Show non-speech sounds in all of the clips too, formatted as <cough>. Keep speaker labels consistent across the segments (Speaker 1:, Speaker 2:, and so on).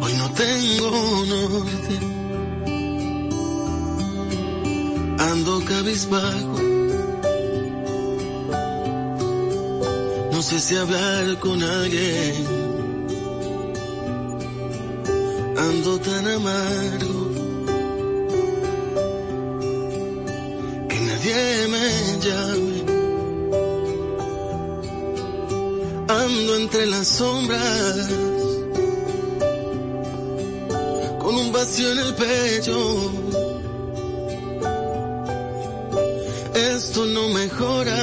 Speaker 1: Hoy no tengo norte. Ando cabizbajo. No sé si hablar con alguien. Ando tan amargo. Que nadie me llame. Entre las sombras. Con un vacío en el pecho. Esto no mejora.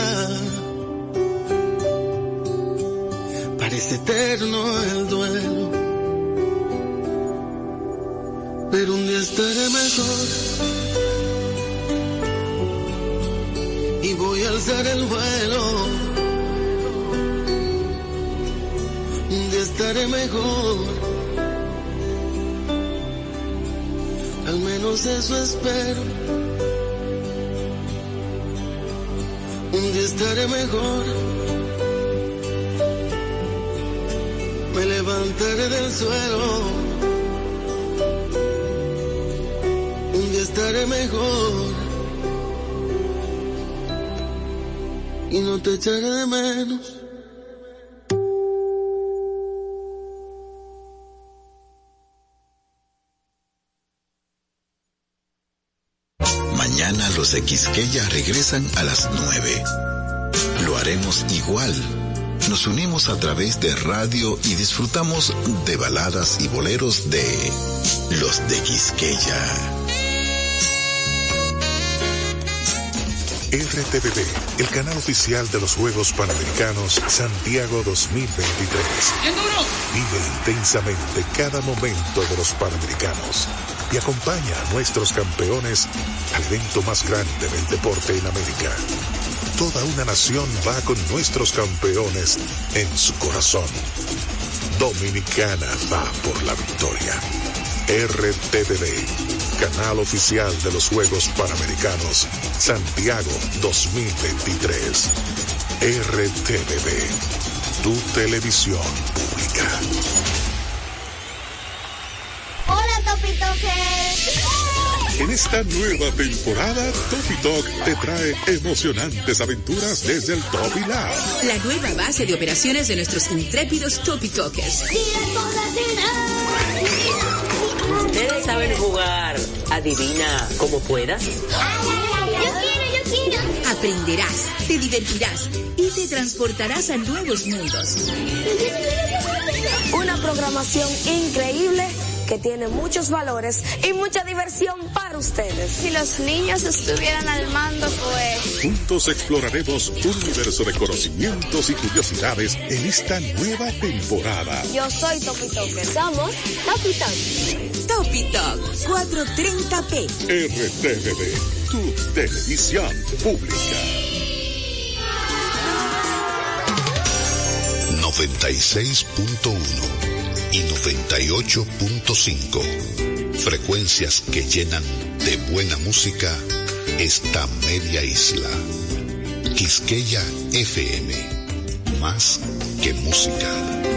Speaker 1: Mejor. Al menos eso espero. Un día estaré mejor. Me levantaré del suelo. Un día estaré mejor. Y no te echaré de menos.
Speaker 2: Los de Quisqueya regresan a las 9. Lo haremos igual. Nos unimos a través de radio y disfrutamos de baladas y boleros de los de Quisqueya.
Speaker 3: RTVD, el canal oficial de los Juegos Panamericanos Santiago 2023. Vive intensamente cada momento de los Panamericanos y acompaña a nuestros campeones al evento más grande del deporte en América. Toda una nación va con nuestros campeones en su corazón. Dominicana va por la victoria. RTVD, canal oficial de los Juegos Panamericanos Santiago 2023. RTVD, tu televisión pública. En esta nueva temporada, Topi Talk te trae emocionantes aventuras desde el Topi Lab.
Speaker 4: La nueva base de operaciones de nuestros intrépidos Topi Talkers.
Speaker 5: Ustedes saben jugar. Adivina como puedas.
Speaker 6: Yo quiero, yo quiero.
Speaker 4: Aprenderás, te divertirás y te transportarás a nuevos mundos.
Speaker 7: Una programación increíble que tiene muchos valores y mucha diversión para ustedes.
Speaker 8: Si los niños estuvieran al mando, pues...
Speaker 3: Juntos exploraremos un universo de conocimientos y curiosidades en esta nueva temporada.
Speaker 7: Yo soy Topi. Somos Topi Talk
Speaker 4: 430p.
Speaker 3: RTVD, tu televisión pública.
Speaker 2: 96.1 y 98.5. Frecuencias que llenan de buena música esta media isla. Quisqueya FM. Más que música.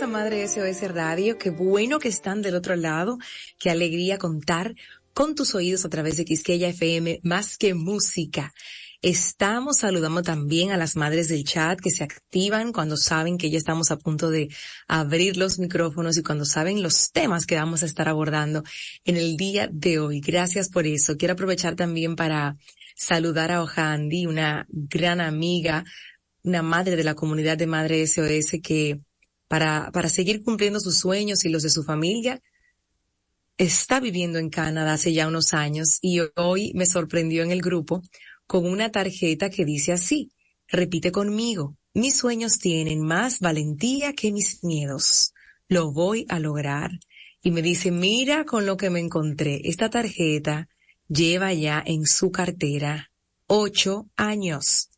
Speaker 9: bienvenidas a Madre SOS Radio. Qué bueno que están del otro lado. Qué alegría contar con tus oídos a través de Quisqueya FM, más que música. Estamos saludando también a las madres del chat que se activan cuando saben que ya estamos a punto de abrir los micrófonos y cuando saben los temas que vamos a estar abordando en el día de hoy. Gracias por eso. Quiero aprovechar también para saludar a Ojandi, una gran amiga, una madre de la comunidad de Madre SOS que para, para seguir cumpliendo sus sueños y los de su familia, está viviendo en Canadá hace ya unos años y hoy me sorprendió en el grupo con una tarjeta que dice así, repite conmigo, mis sueños tienen más valentía que mis miedos, lo voy a lograr. Y me dice, mira con lo que me encontré, esta tarjeta lleva ya en su cartera ocho años.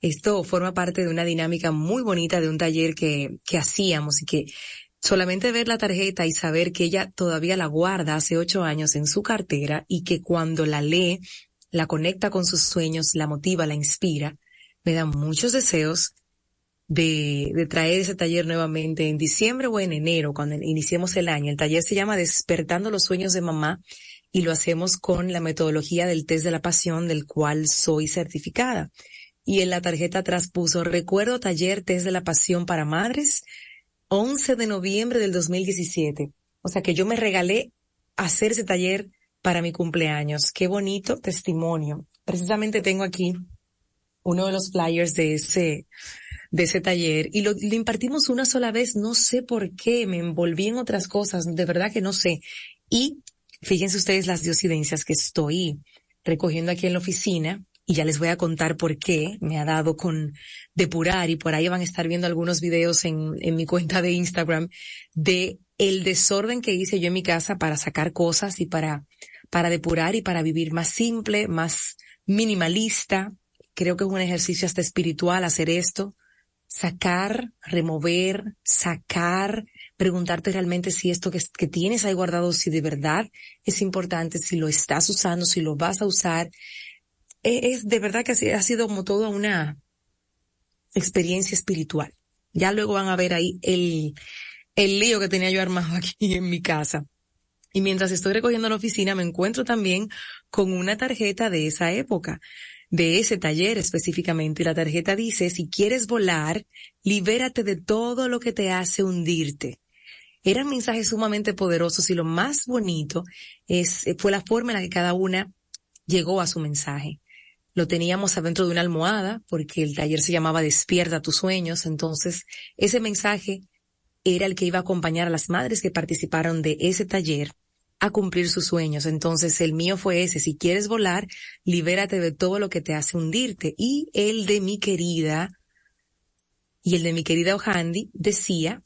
Speaker 9: Esto forma parte de una dinámica muy bonita de un taller que, que hacíamos y que solamente ver la tarjeta y saber que ella todavía la guarda hace ocho años en su cartera y que cuando la lee la conecta con sus sueños, la motiva, la inspira, me da muchos deseos de, de traer ese taller nuevamente en diciembre o en enero, cuando iniciemos el año. El taller se llama Despertando los Sueños de Mamá y lo hacemos con la metodología del test de la pasión del cual soy certificada. Y en la tarjeta atrás puso, recuerdo taller test de la pasión para madres, 11 de noviembre del 2017. O sea que yo me regalé hacer ese taller para mi cumpleaños. Qué bonito testimonio. Precisamente tengo aquí uno de los flyers de ese, de ese taller y lo, lo, impartimos una sola vez. No sé por qué, me envolví en otras cosas, de verdad que no sé. Y fíjense ustedes las diosidencias que estoy recogiendo aquí en la oficina y ya les voy a contar por qué me ha dado con depurar y por ahí van a estar viendo algunos videos en, en mi cuenta de Instagram de el desorden que hice yo en mi casa para sacar cosas y para para depurar y para vivir más simple, más minimalista. Creo que es un ejercicio hasta espiritual hacer esto. Sacar, remover, sacar, preguntarte realmente si esto que, que tienes ahí guardado, si de verdad es importante, si lo estás usando, si lo vas a usar. E, es, de verdad que ha sido como toda una experiencia espiritual. Ya luego van a ver ahí el, el lío que tenía yo armado <laughs> aquí en mi casa. Y mientras estoy recogiendo la oficina me encuentro también con una tarjeta de esa época, de ese taller específicamente. Y la tarjeta dice, si quieres volar, libérate de todo lo que te hace hundirte. Eran mensajes sumamente poderosos y lo más bonito es, fue la forma en la que cada una llegó a su mensaje. Lo teníamos adentro de una almohada porque el taller se llamaba Despierta tus sueños. Entonces, ese mensaje era el que iba a acompañar a las madres que participaron de ese taller a cumplir sus sueños. Entonces el mío fue ese, si quieres volar, libérate de todo lo que te hace hundirte. Y el de mi querida, y el de mi querida Ojandi decía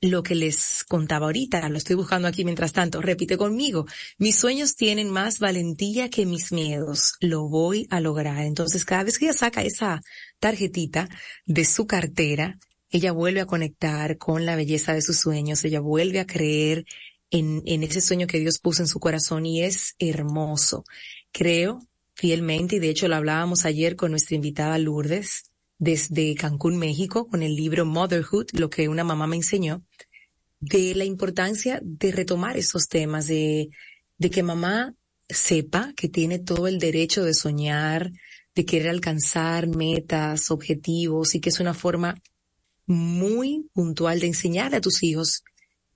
Speaker 9: lo que les contaba ahorita, lo estoy buscando aquí mientras tanto, repite conmigo, mis sueños tienen más valentía que mis miedos, lo voy a lograr. Entonces cada vez que ella saca esa tarjetita de su cartera, ella vuelve a conectar con la belleza de sus sueños, ella vuelve a creer en, en ese sueño que Dios puso en su corazón y es hermoso. Creo fielmente, y de hecho lo hablábamos ayer con nuestra invitada Lourdes desde Cancún, México, con el libro Motherhood, lo que una mamá me enseñó, de la importancia de retomar esos temas, de, de que mamá sepa que tiene todo el derecho de soñar, de querer alcanzar metas, objetivos y que es una forma muy puntual de enseñar a tus hijos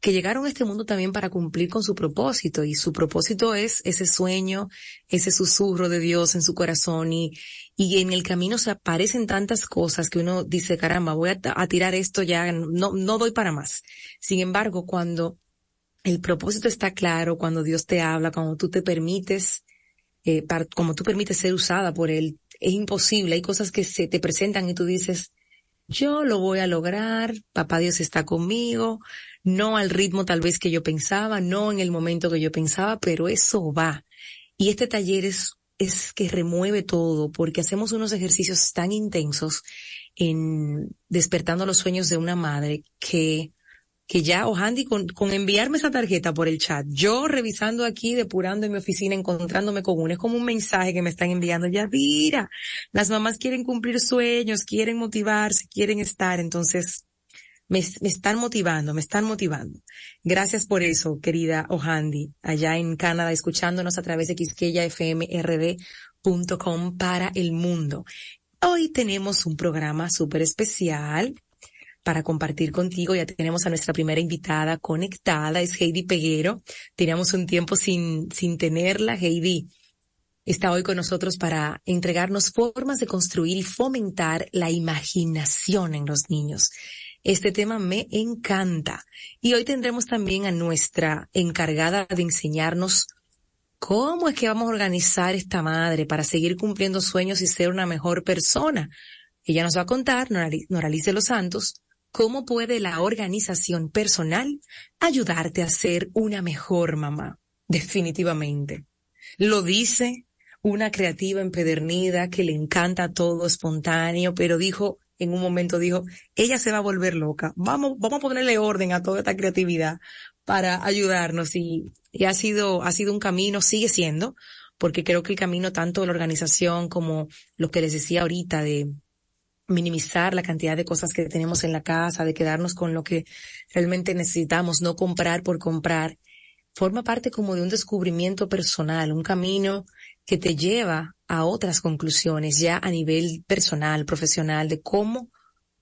Speaker 9: que llegaron a este mundo también para cumplir con su propósito y su propósito es ese sueño, ese susurro de Dios en su corazón y, y en el camino se aparecen tantas cosas que uno dice, caramba, voy a, tirar esto ya, no, no doy para más. Sin embargo, cuando el propósito está claro, cuando Dios te habla, cuando tú te permites, eh, como tú permites ser usada por Él, es imposible. Hay cosas que se te presentan y tú dices, yo lo voy a lograr, papá Dios está conmigo, no al ritmo tal vez que yo pensaba, no en el momento que yo pensaba, pero eso va. Y este taller es, es que remueve todo porque hacemos unos ejercicios tan intensos en despertando los sueños de una madre que que ya, Ojandi, con, con enviarme esa tarjeta por el chat, yo revisando aquí, depurando en mi oficina, encontrándome con uno, es como un mensaje que me están enviando, ya mira, las mamás quieren cumplir sueños, quieren motivarse, quieren estar, entonces, me, están motivando, me están motivando. Gracias por eso, querida Ohandi, allá en Canadá, escuchándonos a través de quisqueyafmrd.com para el mundo. Hoy tenemos un programa súper especial para compartir contigo. Ya tenemos a nuestra primera invitada conectada, es Heidi Peguero. Teníamos un tiempo sin, sin tenerla. Heidi está hoy con nosotros para entregarnos formas de construir y fomentar la imaginación en los niños. Este tema me encanta. Y hoy tendremos también a nuestra encargada de enseñarnos cómo es que vamos a organizar esta madre para seguir cumpliendo sueños y ser una mejor persona. Ella nos va a contar, Noralice Los Santos, cómo puede la organización personal ayudarte a ser una mejor mamá. Definitivamente. Lo dice una creativa empedernida que le encanta todo espontáneo, pero dijo, en un momento dijo, ella se va a volver loca. Vamos, vamos a ponerle orden a toda esta creatividad para ayudarnos y, y ha sido, ha sido un camino, sigue siendo, porque creo que el camino tanto de la organización como lo que les decía ahorita de minimizar la cantidad de cosas que tenemos en la casa, de quedarnos con lo que realmente necesitamos, no comprar por comprar, forma parte como de un descubrimiento personal, un camino que te lleva a otras conclusiones ya a nivel personal, profesional, de cómo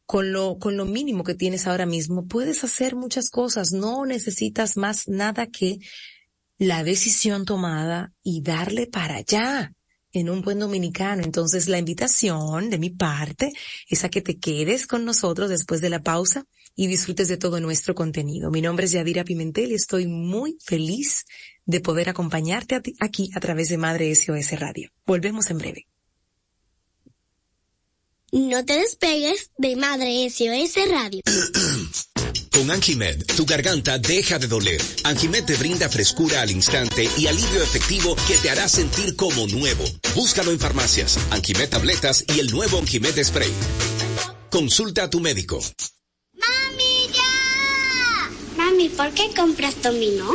Speaker 9: con lo, con lo mínimo que tienes ahora mismo puedes hacer muchas cosas. No necesitas más nada que la decisión tomada y darle para allá en un buen dominicano. Entonces la invitación de mi parte es a que te quedes con nosotros después de la pausa y disfrutes de todo nuestro contenido. Mi nombre es Yadira Pimentel y estoy muy feliz de poder acompañarte aquí a través de Madre SOS Radio. Volvemos en breve.
Speaker 10: No te despegues de Madre SOS Radio. <clears throat>
Speaker 2: Con Anjimed, tu garganta deja de doler. Anjimed te brinda frescura al instante y alivio efectivo que te hará sentir como nuevo. Búscalo en farmacias, Anjimed tabletas y el nuevo Anjimed Spray. Consulta a tu médico.
Speaker 10: ¡Mami, ya! Mami, ¿por qué compras dominó?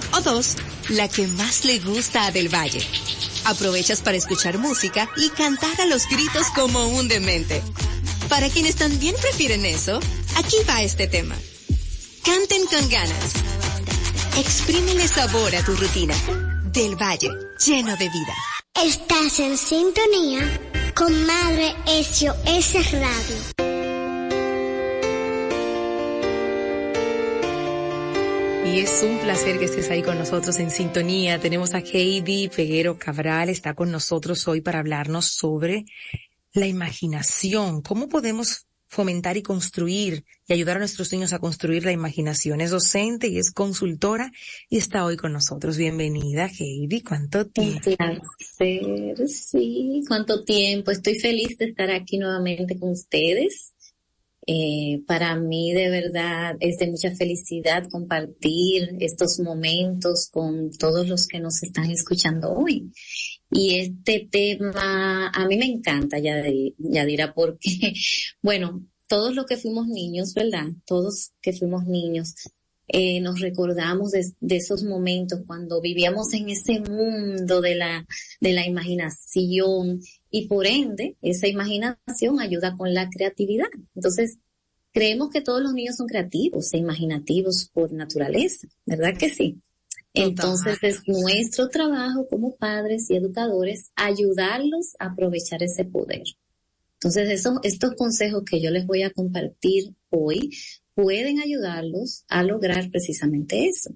Speaker 4: o dos, la que más le gusta a Del Valle. Aprovechas para escuchar música y cantar a los gritos como un demente. Para quienes también prefieren eso, aquí va este tema. Canten con ganas. Exprímele sabor a tu rutina. Del Valle, lleno de vida.
Speaker 10: Estás en sintonía con Madre SOS Radio.
Speaker 9: Y es un placer que estés ahí con nosotros en sintonía. Tenemos a Heidi Peguero Cabral, está con nosotros hoy para hablarnos sobre la imaginación. ¿Cómo podemos fomentar y construir y ayudar a nuestros niños a construir la imaginación? Es docente y es consultora y está hoy con nosotros. Bienvenida, Heidi. ¿Cuánto tiempo?
Speaker 11: Un placer, sí. ¿Cuánto tiempo? Estoy feliz de estar aquí nuevamente con ustedes. Eh, para mí de verdad es de mucha felicidad compartir estos momentos con todos los que nos están escuchando hoy. Y este tema a mí me encanta, Yadira, porque, <laughs> bueno, todos los que fuimos niños, ¿verdad? Todos que fuimos niños, eh, nos recordamos de, de, esos momentos cuando vivíamos en ese mundo de la, de la imaginación y por ende esa imaginación ayuda con la creatividad. Entonces, creemos que todos los niños son creativos e imaginativos por naturaleza, ¿verdad que sí? Entonces es nuestro trabajo como padres y educadores ayudarlos a aprovechar ese poder. Entonces esos, estos consejos que yo les voy a compartir hoy pueden ayudarlos a lograr precisamente eso.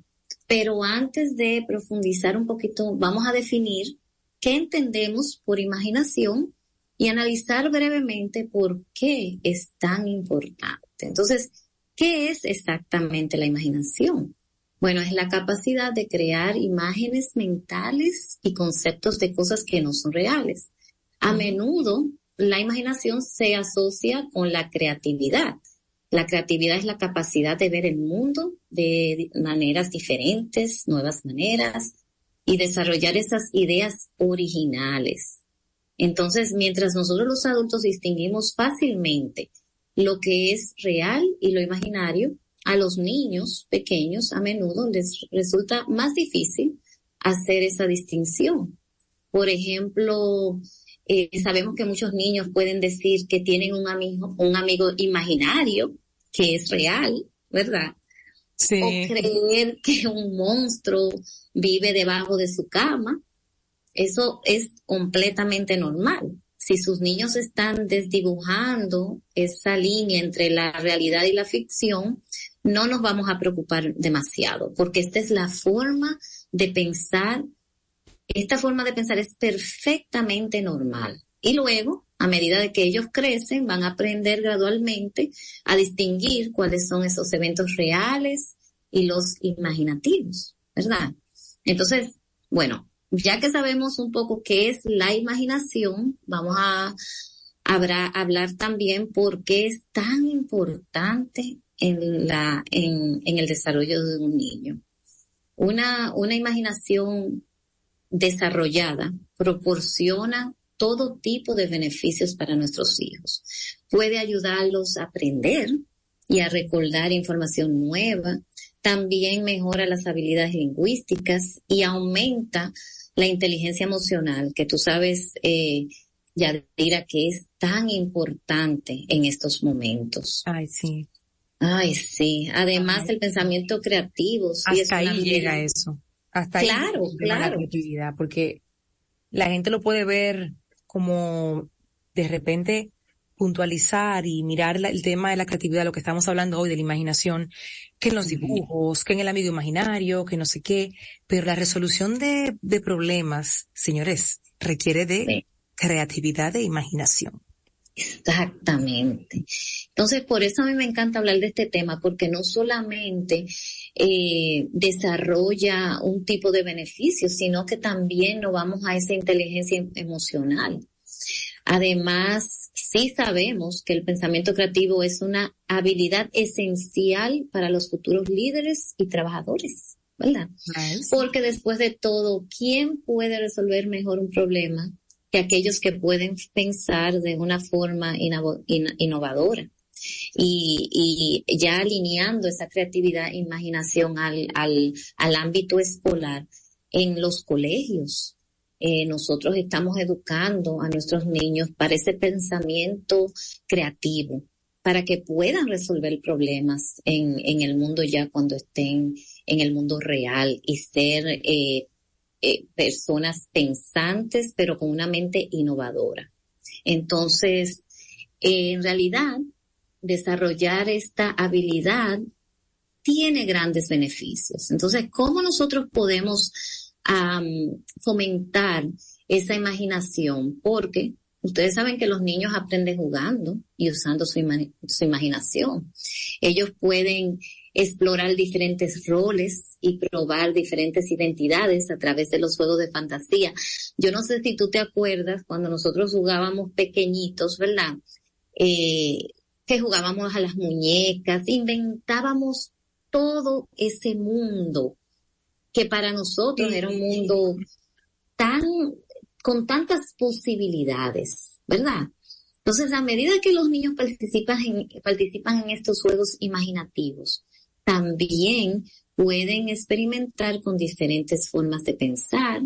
Speaker 11: Pero antes de profundizar un poquito, vamos a definir qué entendemos por imaginación y analizar brevemente por qué es tan importante. Entonces, ¿qué es exactamente la imaginación? Bueno, es la capacidad de crear imágenes mentales y conceptos de cosas que no son reales. A menudo la imaginación se asocia con la creatividad. La creatividad es la capacidad de ver el mundo de maneras diferentes, nuevas maneras, y desarrollar esas ideas originales. Entonces, mientras nosotros los adultos distinguimos fácilmente lo que es real y lo imaginario, a los niños pequeños a menudo les resulta más difícil hacer esa distinción. Por ejemplo, eh, sabemos que muchos niños pueden decir que tienen un amigo, un amigo imaginario que es real, ¿verdad? Sí. O creer que un monstruo vive debajo de su cama. Eso es completamente normal. Si sus niños están desdibujando esa línea entre la realidad y la ficción, no nos vamos a preocupar demasiado, porque esta es la forma de pensar, esta forma de pensar es perfectamente normal. Y luego, a medida de que ellos crecen, van a aprender gradualmente a distinguir cuáles son esos eventos reales y los imaginativos, ¿verdad? Entonces, bueno, ya que sabemos un poco qué es la imaginación, vamos a, hablar también por qué es tan importante en, la, en, en el desarrollo de un niño. Una, una imaginación desarrollada proporciona todo tipo de beneficios para nuestros hijos. Puede ayudarlos a aprender y a recordar información nueva. También mejora las habilidades lingüísticas y aumenta la inteligencia emocional, que tú sabes, eh, Yadira, que es tan importante en estos momentos.
Speaker 9: Ay, sí.
Speaker 11: Ay, sí. Además, el pensamiento creativo.
Speaker 9: Hasta ahí llega eso. Hasta
Speaker 11: claro, ahí claro. la
Speaker 9: creatividad, porque la gente lo puede ver como de repente puntualizar y mirar el tema de la creatividad, lo que estamos hablando hoy de la imaginación, que en los dibujos, que en el amigo imaginario, que no sé qué, pero la resolución de, de problemas, señores, requiere de creatividad e imaginación.
Speaker 11: Exactamente. Entonces, por eso a mí me encanta hablar de este tema, porque no solamente eh, desarrolla un tipo de beneficio, sino que también nos vamos a esa inteligencia emocional. Además, sí sabemos que el pensamiento creativo es una habilidad esencial para los futuros líderes y trabajadores, ¿verdad? Porque después de todo, ¿quién puede resolver mejor un problema aquellos que pueden pensar de una forma innovadora. Y, ya alineando esa creatividad e imaginación al, al, ámbito escolar en los colegios. Eh, nosotros estamos educando a nuestros niños para ese pensamiento creativo, para que puedan resolver problemas en, en el mundo ya cuando estén en el mundo real y ser eh, eh, personas pensantes, pero con una mente innovadora. Entonces, en realidad, desarrollar esta habilidad tiene grandes beneficios. Entonces, ¿cómo nosotros podemos fomentar esa imaginación? Porque ustedes saben que los niños aprenden jugando y usando su, su imaginación. Ellos pueden explorar diferentes roles y probar diferentes identidades a través de los juegos de fantasía. Yo no sé si tú te acuerdas cuando nosotros jugábamos pequeñitos, ¿verdad? Eh, que jugábamos a las muñecas, inventábamos todo ese mundo que para nosotros era un mundo tan, con tantas posibilidades, ¿verdad? Entonces, a medida que los niños participan en, participan en estos juegos imaginativos, también pueden experimentar con diferentes formas de pensar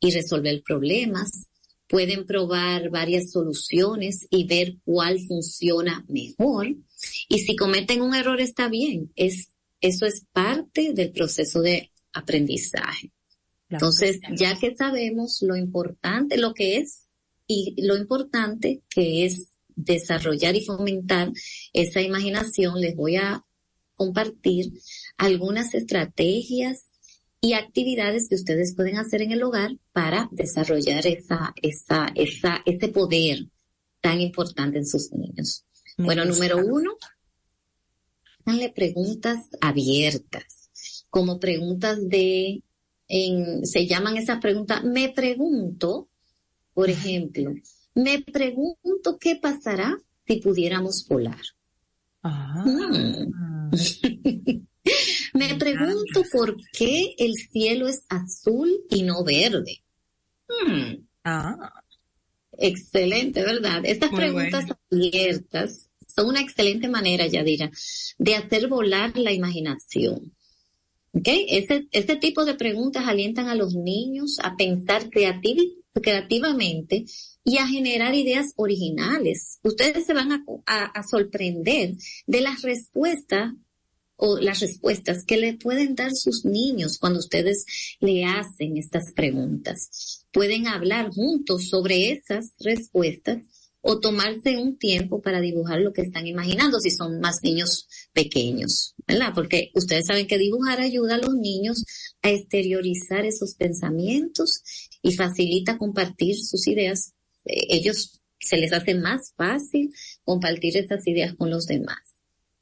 Speaker 11: y resolver problemas. Pueden probar varias soluciones y ver cuál funciona mejor. Y si cometen un error está bien. Es, eso es parte del proceso de aprendizaje. Entonces, ya que sabemos lo importante, lo que es y lo importante que es desarrollar y fomentar esa imaginación, les voy a compartir algunas estrategias y actividades que ustedes pueden hacer en el hogar para desarrollar esa, esa, esa, ese poder tan importante en sus niños. bueno, número uno, háganle preguntas abiertas, como preguntas de, en, se llaman esas preguntas, me pregunto, por ejemplo, me pregunto qué pasará si pudiéramos volar. Ah. <laughs> Me pregunto por qué el cielo es azul y no verde. Hmm. Ah. Excelente, ¿verdad? Estas preguntas abiertas son una excelente manera, Yadira, de hacer volar la imaginación. ¿Ok? Este tipo de preguntas alientan a los niños a pensar creativamente y a generar ideas originales. Ustedes se van a sorprender de las respuestas o las respuestas que le pueden dar sus niños cuando ustedes le hacen estas preguntas. Pueden hablar juntos sobre esas respuestas o tomarse un tiempo para dibujar lo que están imaginando si son más niños pequeños, ¿verdad? Porque ustedes saben que dibujar ayuda a los niños a exteriorizar esos pensamientos y facilita compartir sus ideas. Eh, ellos se les hace más fácil compartir esas ideas con los demás.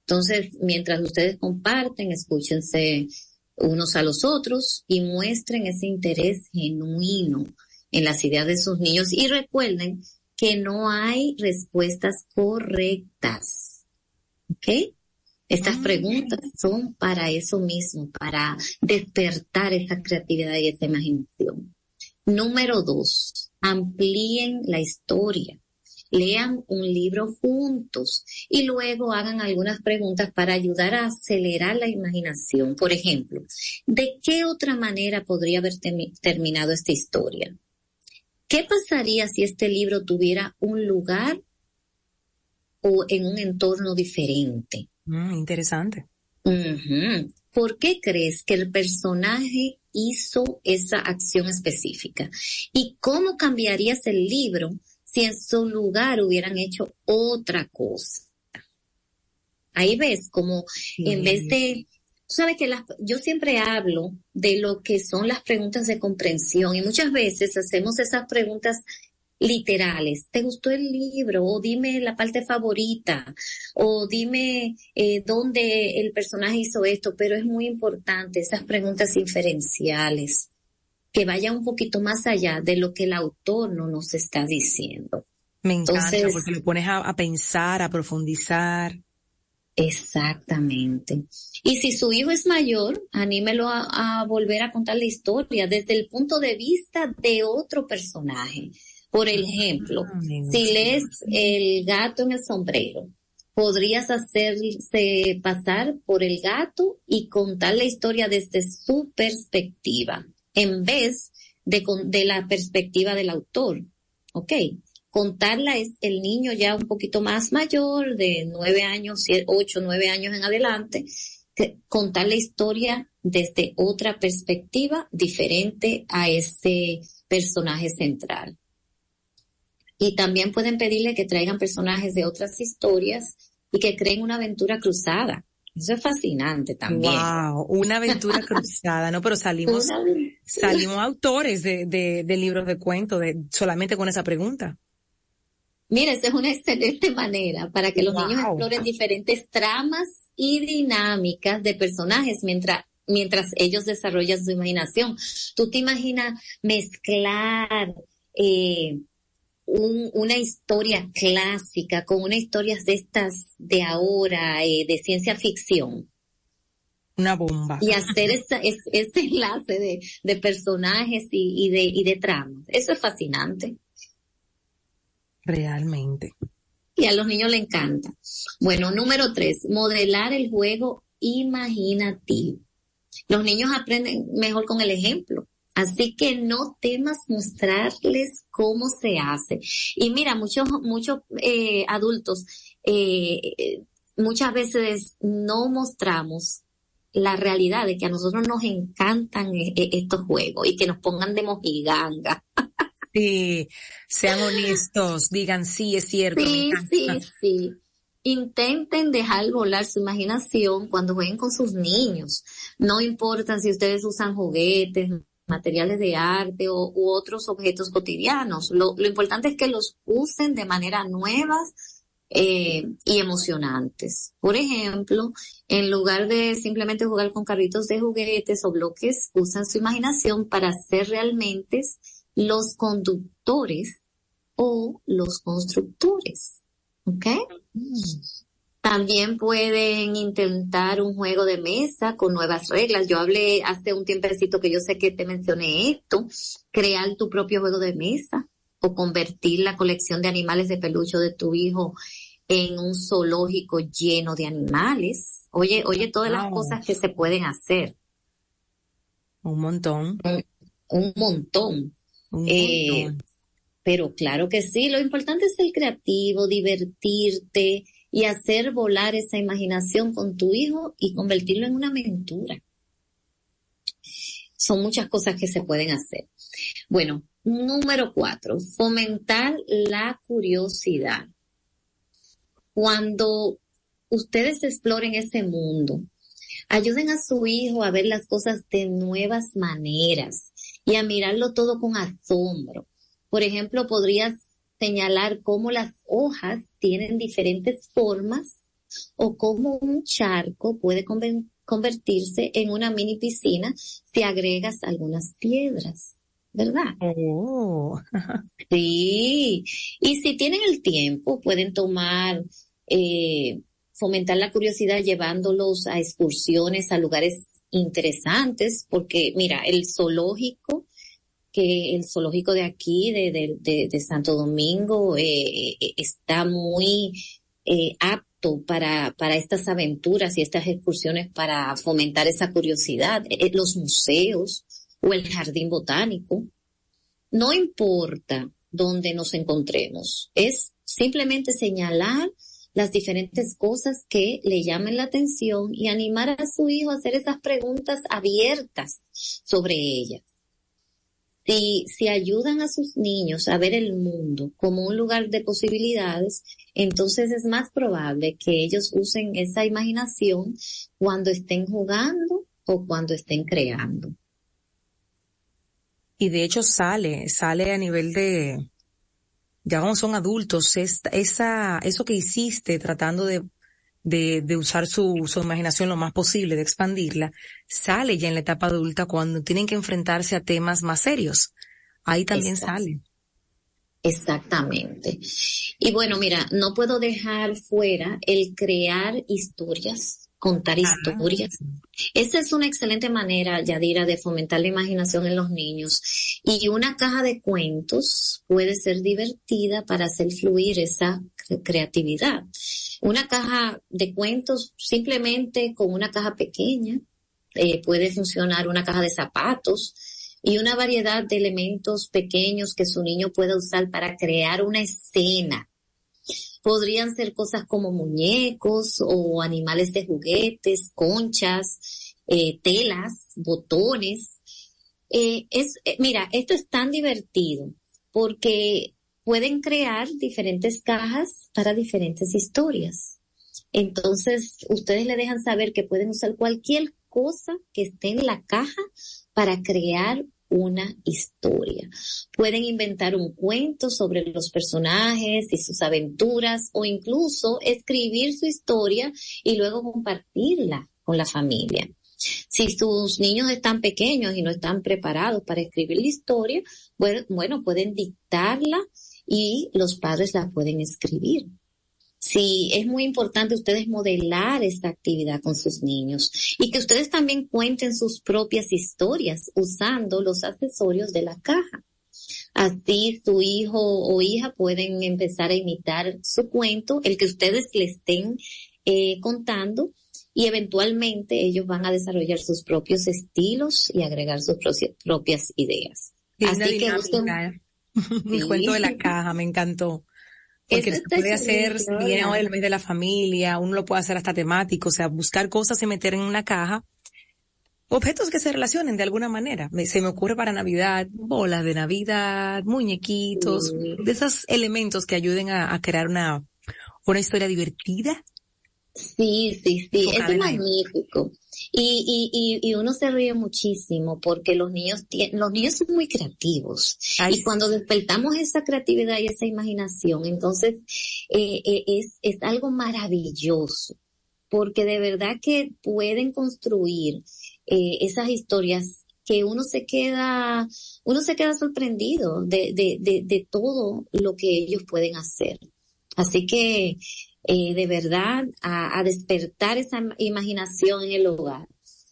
Speaker 11: Entonces, mientras ustedes comparten, escúchense unos a los otros y muestren ese interés genuino en las ideas de sus niños y recuerden que no hay respuestas correctas. ¿Ok? Estas ah, preguntas son para eso mismo, para despertar esa creatividad y esa imaginación. Número dos, amplíen la historia lean un libro juntos y luego hagan algunas preguntas para ayudar a acelerar la imaginación. Por ejemplo, ¿de qué otra manera podría haber terminado esta historia? ¿Qué pasaría si este libro tuviera un lugar o en un entorno diferente?
Speaker 9: Mm, interesante.
Speaker 11: ¿Por qué crees que el personaje hizo esa acción específica? ¿Y cómo cambiarías el libro si en su lugar hubieran hecho otra cosa. Ahí ves como en vez de, sabes que yo siempre hablo de lo que son las preguntas de comprensión y muchas veces hacemos esas preguntas literales. ¿Te gustó el libro? O dime la parte favorita. O dime eh, dónde el personaje hizo esto. Pero es muy importante esas preguntas inferenciales que vaya un poquito más allá de lo que el autor no nos está diciendo.
Speaker 9: Me encanta porque lo pones a, pensar, a profundizar.
Speaker 11: Exactamente. Y si su hijo es mayor, anímelo a, volver a contar la historia desde el punto de vista de otro personaje. Por ejemplo, ah, si lees El gato en el sombrero, podrías hacerse pasar por el gato y contar la historia desde su perspectiva en vez de, de la perspectiva del autor. ¿Ok? Contarla es el niño ya un poquito más mayor, de nueve años, ocho, nueve años en adelante, contar la historia desde otra perspectiva diferente a ese personaje central. Y también pueden pedirle que traigan personajes de otras historias y que creen una aventura cruzada. Eso es fascinante también.
Speaker 9: Wow, una aventura <laughs> cruzada, ¿no? Pero salimos, salimos autores de, de, libros de cuentos de, solamente con esa pregunta.
Speaker 11: Mira, esa es una <laughs> excelente manera para que los niños exploren diferentes tramas y dinámicas de personajes mientras mientras ellos desarrollan su imaginación. Tú te imaginas mezclar eh, una historia clásica con una historia de estas de ahora, eh, de ciencia ficción.
Speaker 9: Una bomba.
Speaker 11: Y hacer ese, enlace de, personajes y, de, y de tramas. Eso es fascinante.
Speaker 9: Realmente.
Speaker 11: Y a los niños le encanta. Bueno, número tres, modelar el juego imaginativo. Los niños aprenden mejor con el ejemplo. Así que no temas mostrarles cómo se hace. Y mira, muchos, muchos eh, adultos eh, muchas veces no mostramos la realidad de que a nosotros nos encantan eh, estos juegos y que nos pongan de mojiganga.
Speaker 9: Sí, sean honestos, digan sí, es cierto.
Speaker 11: Sí, sí, sí. Intenten dejar volar su imaginación cuando jueguen con sus niños. No importa si ustedes usan juguetes, materiales de arte o, u otros objetos cotidianos. Lo, importante es que los usen de manera nuevas eh, y emocionantes. Por ejemplo, en lugar de simplemente jugar con carritos de juguetes o bloques, usan su imaginación para ser realmente los conductores o los constructores. ¿Ok? También pueden intentar un juego de mesa con nuevas reglas. Yo hablé hace un tiempecito que yo sé que te mencioné esto, crear tu propio juego de mesa o convertir la colección de animales de peluche de tu hijo en un zoológico lleno de animales. Oye, oye todas las cosas que se pueden hacer.
Speaker 9: Un montón.
Speaker 11: Un, montón. Eh, pero claro que sí, lo importante es ser creativo, divertirte, y hacer volar esa imaginación con tu hijo y convertirlo en una aventura. Son muchas cosas que se pueden hacer. Bueno, número cuatro, fomentar la curiosidad. Cuando ustedes exploren ese mundo, ayuden a su hijo a ver las cosas de nuevas maneras y a mirarlo todo con asombro. Por ejemplo, podrías señalar cómo las hojas tienen diferentes formas o cómo un charco puede convertirse en una mini piscina si agregas algunas piedras. ¿Verdad?
Speaker 9: Oh. <laughs>
Speaker 11: sí. Y si tienen el tiempo, pueden tomar, eh, fomentar la curiosidad llevándolos a excursiones a lugares interesantes, porque mira, el zoológico que el zoológico de aquí, de, de, Santo Domingo, eh, eh, está muy eh, apto para, para estas aventuras y estas excursiones para fomentar esa curiosidad. los museos o el jardín botánico. No importa dónde nos encontremos, es simplemente señalar las diferentes cosas que le llamen la atención y animar a su hijo a hacer esas preguntas abiertas sobre ellas si, si ayudan a sus niños a ver el mundo como un lugar de posibilidades, entonces es más probable que ellos usen esa imaginación cuando estén jugando o cuando estén creando.
Speaker 9: Y de hecho sale, sale a nivel de, ya cuando son adultos, esa, eso que hiciste tratando de de, de usar su, su imaginación lo más posible, de expandirla, sale ya en la etapa adulta cuando tienen que enfrentarse a temas más serios. Ahí también sale.
Speaker 11: Exactamente. Y bueno, mira, no puedo dejar fuera el crear historias, contar historias. Esa es una excelente manera, Yadira, de fomentar la imaginación en los niños. Y una caja de cuentos puede ser divertida para hacer fluir esa creatividad. Una caja de cuentos simplemente con una caja pequeña, eh, puede funcionar una caja de zapatos y una variedad de elementos pequeños que su niño pueda usar para crear una escena. Podrían ser cosas como muñecos o animales de juguetes, conchas, eh, telas, botones. Eh, es, mira, esto es tan divertido porque pueden crear diferentes cajas para diferentes historias. Entonces, ustedes le dejan saber que pueden usar cualquier cosa que esté en la caja para crear una historia. Pueden inventar un cuento sobre los personajes y sus aventuras o incluso escribir su historia y luego compartirla con la familia. Si sus niños están pequeños y no están preparados para escribir la historia, bueno, pueden dictarla y los padres la pueden escribir. Sí, es muy importante ustedes modelar esta actividad con sus niños y que ustedes también cuenten sus propias historias usando los accesorios de la caja. Así su hijo o hija pueden empezar a imitar su cuento, el que ustedes le estén eh, contando y eventualmente ellos van a desarrollar sus propios estilos y agregar sus propias ideas. Así que
Speaker 9: el <laughs> cuento de la caja, me encantó. Porque se puede hacer bien ahora el mes de la familia, uno lo puede hacer hasta temático, o sea, buscar cosas y meter en una caja objetos que se relacionen de alguna manera. Se me ocurre para Navidad, bolas de Navidad, muñequitos, de esos elementos que ayuden a, crear una, una historia divertida.
Speaker 11: Sí, sí, sí, es magnífico. Y, y, y, uno se ríe muchísimo porque los niños, los niños son muy creativos. y cuando despertamos esa creatividad y esa imaginación, entonces eh, eh, es, es algo maravilloso. Porque de verdad que pueden construir eh, esas historias que uno se queda, uno se queda sorprendido de, de, de, de todo lo que ellos pueden hacer. Así que eh, de verdad a, despertar esa imaginación en el hogar.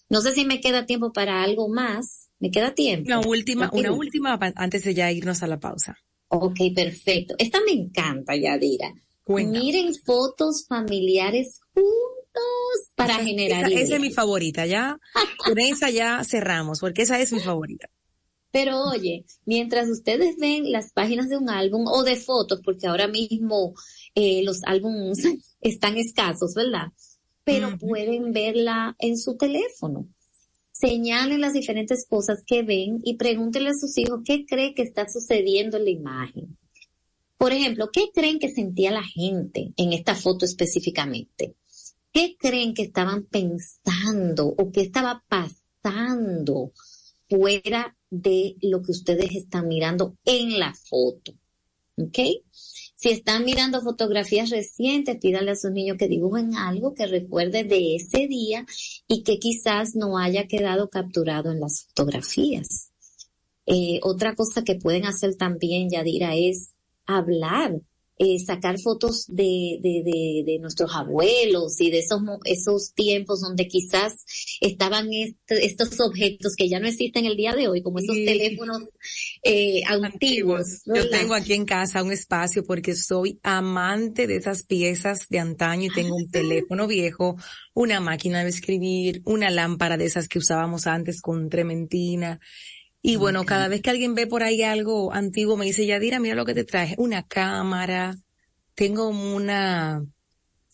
Speaker 11: No sé si me queda tiempo para algo más. ¿Me queda tiempo?
Speaker 9: Una última, una última antes de ya irnos a la pausa.
Speaker 11: Ok, perfecto. Esta me encanta, Yadira. Miren fotos familiares juntos para generar.
Speaker 9: Esa, esa, es mi favorita, ya. <laughs> Con esa ya cerramos, porque esa es mi favorita.
Speaker 11: Pero oye, mientras ustedes ven las páginas de un álbum o de fotos, porque ahora mismo eh, los álbumes <laughs> están escasos, ¿verdad? Pero pueden verla en su teléfono. Señalen las diferentes cosas que ven y pregúntenle a sus hijos qué cree que está sucediendo en la imagen. Por ejemplo, ¿qué creen que sentía la gente en esta foto específicamente? ¿Qué creen que estaban pensando o qué estaba pasando fuera de lo que ustedes están mirando en la foto? ¿Ok? Si están mirando fotografías recientes, pídanle a sus niños que dibujen algo que recuerde de ese día y que quizás no haya quedado capturado en las fotografías. Eh, otra cosa que pueden hacer también, Yadira, es hablar eh, sacar fotos de, de, de, nuestros abuelos y de esos, esos tiempos donde quizás estaban estos objetos que ya no existen el día de hoy, como esos teléfonos eh, antiguos.
Speaker 9: Yo tengo aquí en casa un espacio porque soy amante de esas piezas de antaño y tengo un teléfono viejo, una máquina de escribir, una lámpara de esas que usábamos antes con trementina. Y bueno, cada vez que alguien ve por ahí algo antiguo, me dice, Yadira, mira lo que te traje, una cámara. Tengo una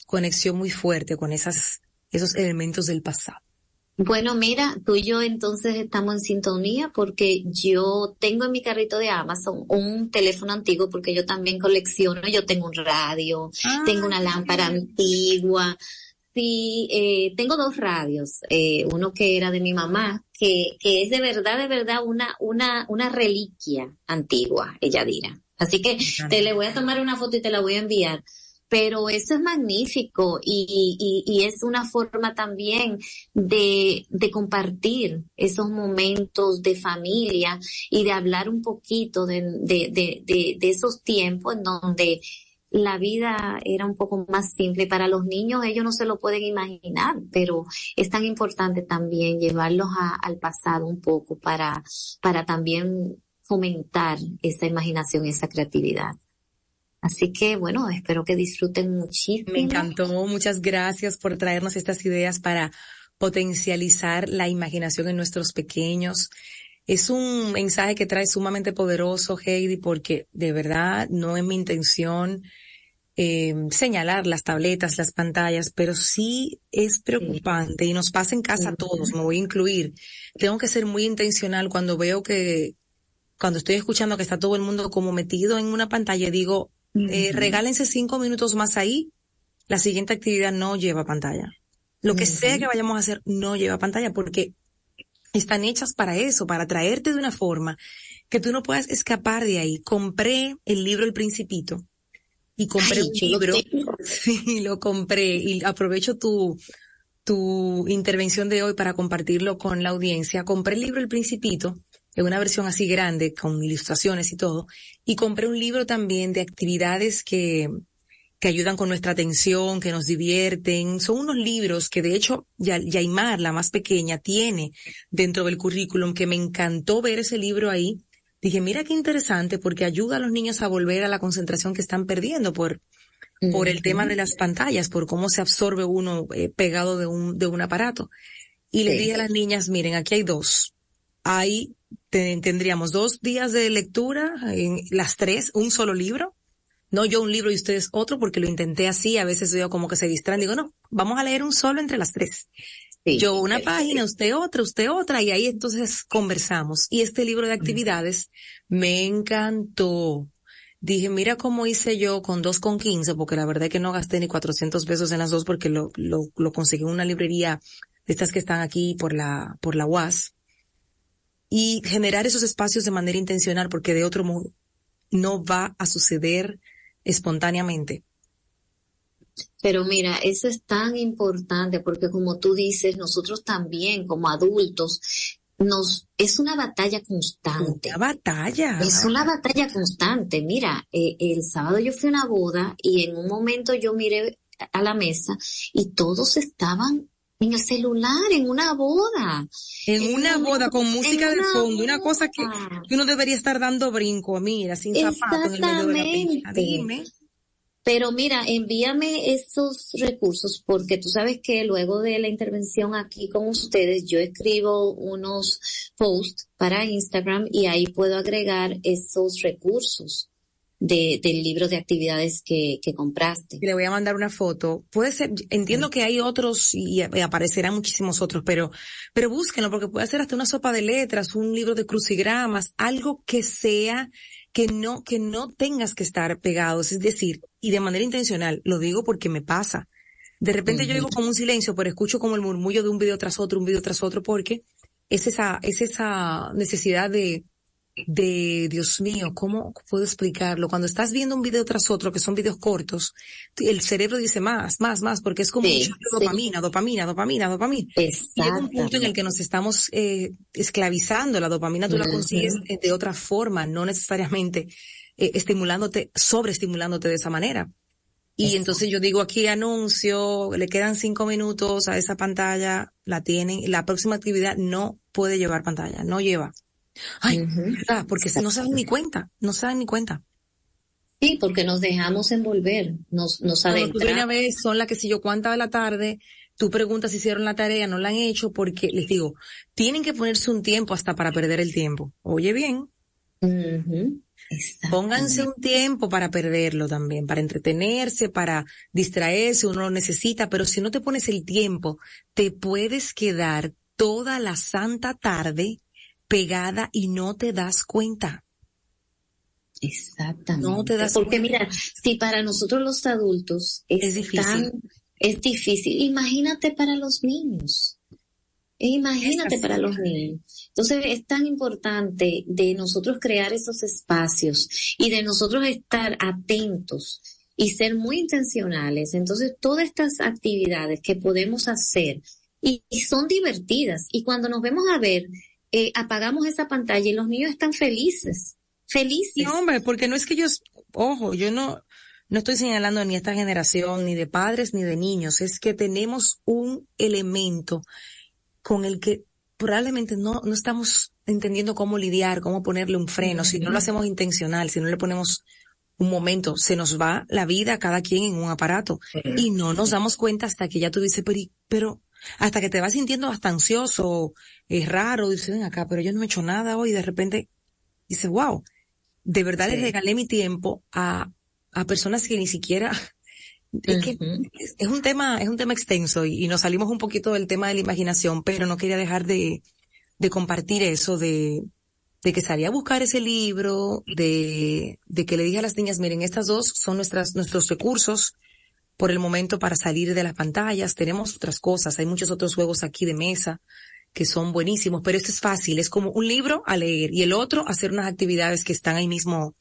Speaker 9: conexión muy fuerte con esas, esos elementos del pasado.
Speaker 11: Bueno, mira, tú y yo entonces estamos en sintonía porque yo tengo en mi carrito de Amazon un teléfono antiguo porque yo también colecciono, yo tengo un radio, ah, tengo una lámpara antigua, sí, eh, tengo dos radios, eh, uno que era de mi mamá que, que es de verdad, de verdad una, una, una reliquia antigua, ella dirá. Así que te le voy a tomar una foto y te la voy a enviar. Pero eso es magnífico y, y, y es una forma también de, de compartir esos momentos de familia y de hablar un poquito de, de, de, de, de esos tiempos en donde la vida era un poco más simple. Para los niños ellos no se lo pueden imaginar, pero es tan importante también llevarlos al pasado un poco para, para también fomentar esa imaginación, esa creatividad. Así que bueno, espero que disfruten muchísimo.
Speaker 9: Me encantó, muchas gracias por traernos estas ideas para potencializar la imaginación en nuestros pequeños. Es un mensaje que trae sumamente poderoso, Heidi, porque de verdad no es mi intención eh, señalar las tabletas, las pantallas, pero sí es preocupante y nos pasa en casa a todos, me voy a incluir. Tengo que ser muy intencional cuando veo que, cuando estoy escuchando que está todo el mundo como metido en una pantalla, digo, eh, regálense cinco minutos más ahí, la siguiente actividad no lleva pantalla. Lo que sea que vayamos a hacer no lleva pantalla porque están hechas para eso, para traerte de una forma que tú no puedas escapar de ahí. Compré el libro El Principito y compré un libro. <laughs> Sí, lo compré y aprovecho tu, tu intervención de hoy para compartirlo con la audiencia. Compré el libro El Principito, en una versión así grande, con ilustraciones y todo, y compré un libro también de actividades que, que ayudan con nuestra atención, que nos divierten. Son unos libros que de hecho Yaimar, la más pequeña, tiene dentro del currículum, que me encantó ver ese libro ahí dije, mira qué interesante porque ayuda a los niños a volver a la concentración que están perdiendo por, por el tema de las pantallas, por cómo se absorbe uno eh, pegado de un, de un aparato. Y le dije a las niñas, miren, aquí hay dos. Ahí tendríamos dos días de lectura, en las tres, un solo libro. No yo un libro y ustedes otro, porque lo intenté así, a veces veo como que se distraen. Digo, no, vamos a leer un solo entre las tres. Yo una página, usted otra, usted otra, y ahí entonces conversamos. Y este libro de actividades me encantó. Dije, mira cómo hice yo con dos con quince, porque la verdad es que no gasté ni 400 pesos en las dos porque lo, lo, lo conseguí en una librería de estas que están aquí por la, por la UAS. Y generar esos espacios de manera intencional, porque de otro modo no va a suceder espontáneamente.
Speaker 11: Pero mira, eso es tan importante porque como tú dices, nosotros también como adultos nos es una batalla constante.
Speaker 9: Una batalla.
Speaker 11: Es una batalla constante. Mira, eh, el sábado yo fui a una boda y en un momento yo miré a la mesa y todos estaban en el celular, en una boda.
Speaker 9: En, una, boda con música de fondo, una cosa que, uno debería estar dando brinco, mira, sin zapatos en el medio de la
Speaker 11: Pero mira, envíame esos recursos porque tú sabes que luego de la intervención aquí con ustedes yo escribo unos posts para Instagram y ahí puedo agregar esos recursos de, del libro de actividades que, que compraste.
Speaker 9: Le voy a mandar una foto. Puede ser, entiendo que hay otros y, aparecerán muchísimos otros, pero, pero búsquenlo porque puede ser hasta una sopa de letras, un libro de crucigramas, algo que sea que no, que no tengas que estar pegados, es decir, y de manera intencional, lo digo porque me pasa. De repente yo digo como un silencio, pero escucho como el murmullo de un video tras otro, un video tras otro, porque es esa, es esa necesidad de, de, Dios mío, ¿cómo puedo explicarlo? Cuando estás viendo un video tras otro, que son videos cortos, el cerebro dice más, más, más, porque es como dopamina, dopamina, dopamina, dopamina. Y llega un punto en el que nos estamos eh, esclavizando. La dopamina tú la consigues de otra forma, no necesariamente eh, estimulándote, sobreestimulándote de esa manera. Y entonces yo digo aquí anuncio, le quedan cinco minutos a esa pantalla, la tienen, la próxima actividad no puede llevar pantalla, no lleva. Ay, porque no se dan ni cuenta, no se dan ni cuenta.
Speaker 11: Sí, porque nos dejamos envolver, nos, nos
Speaker 9: Cuando tú vienes a ver, son las que si yo cuánta de la tarde, tú preguntas si hicieron la tarea, no la han hecho, porque les digo, tienen que ponerse un tiempo hasta para perder el tiempo. Oye bien. Pónganse un tiempo para perderlo también, para entretenerse, para distraerse, uno lo necesita, pero si no te pones el tiempo, te puedes quedar toda la santa tarde pegada y no te das cuenta.
Speaker 11: Exactamente. No te das Porque mira, si para nosotros los adultos es, difícil. es difícil, imagínate para los niños. Imagínate para los niños. Entonces es tan importante de nosotros crear esos espacios y de nosotros estar atentos y ser muy intencionales. Entonces todas estas actividades que podemos hacer y, y son divertidas y cuando nos vemos a ver eh, apagamos esa pantalla y los niños están felices, felices.
Speaker 9: No, hombre, porque no es que ellos, ojo, yo no, no estoy señalando ni a esta generación, ni de padres, ni de niños, es que tenemos un elemento con el que probablemente no, no estamos entendiendo cómo lidiar, cómo ponerle un freno, si no lo hacemos intencional, si no le ponemos un momento, se nos va la vida cada quien en un aparato. Y no nos damos cuenta hasta que ya tú dices, pero, pero hasta que te vas sintiendo hasta ansioso, es raro, dices, ven acá, pero yo no he hecho nada hoy, y de repente dices, wow, de verdad les regalé mi tiempo a, a personas que ni siquiera, <laughs> es, que es, un tema, es un tema extenso y, nos salimos un poquito del tema de la imaginación, pero no quería dejar de, de compartir eso, de, de que salí a buscar ese libro, de, de que le dije a las niñas, miren, estas dos son nuestras, nuestros recursos, por el momento para salir de las pantallas. Tenemos otras cosas, hay muchos otros juegos aquí de mesa que son buenísimos, pero esto es fácil, es como un libro a leer y el otro hacer unas actividades que están ahí mismo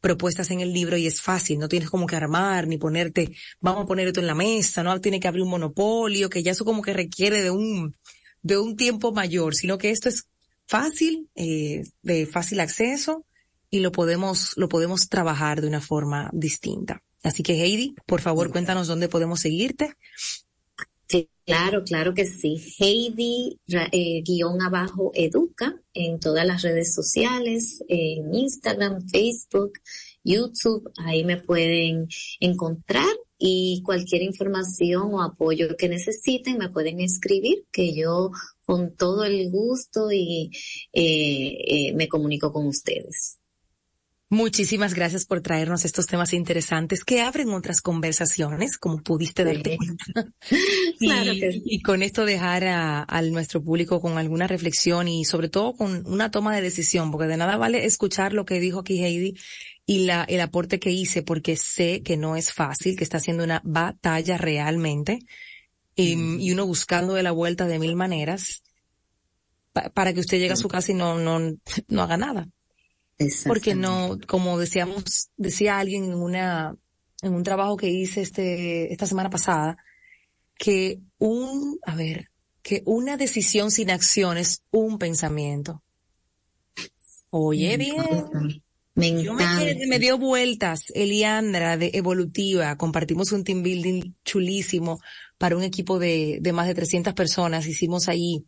Speaker 9: propuestas en el libro y es fácil, no tienes como que armar ni ponerte, vamos a poner esto en la mesa, no tiene que abrir un monopolio, que ya eso como que requiere de un, de un tiempo mayor, sino que esto es fácil, eh, de fácil acceso y lo podemos, lo podemos trabajar de una forma distinta. Así que Heidi, por favor, cuéntanos dónde podemos seguirte.
Speaker 11: Sí, claro, claro que sí. Heidi eh, guion abajo educa en todas las redes sociales, en Instagram, Facebook, YouTube, ahí me pueden encontrar y cualquier información o apoyo que necesiten me pueden escribir que yo con todo el gusto y eh, eh, me comunico con ustedes.
Speaker 9: Muchísimas gracias por traernos estos temas interesantes que abren otras conversaciones, como pudiste darte cuenta. <laughs> claro y, que sí. y, con esto dejar a, nuestro público con alguna reflexión y sobre todo con una toma de decisión, porque de nada vale escuchar lo que dijo aquí Heidi y la, el aporte que hice, porque sé que no es fácil, que está haciendo una batalla realmente, y, mm. y uno buscando de la vuelta de mil maneras para que usted llegue a su casa y no, no, no haga nada. Porque no, como decíamos, decía alguien en una, en un trabajo que hice este, esta semana pasada, que un, a ver, que una decisión sin acción es un pensamiento. Oye bien,
Speaker 11: Me encanta.
Speaker 9: me, dio vueltas, Eliandra de Evolutiva, compartimos un team building chulísimo para un equipo de, de más de 300 personas, hicimos ahí,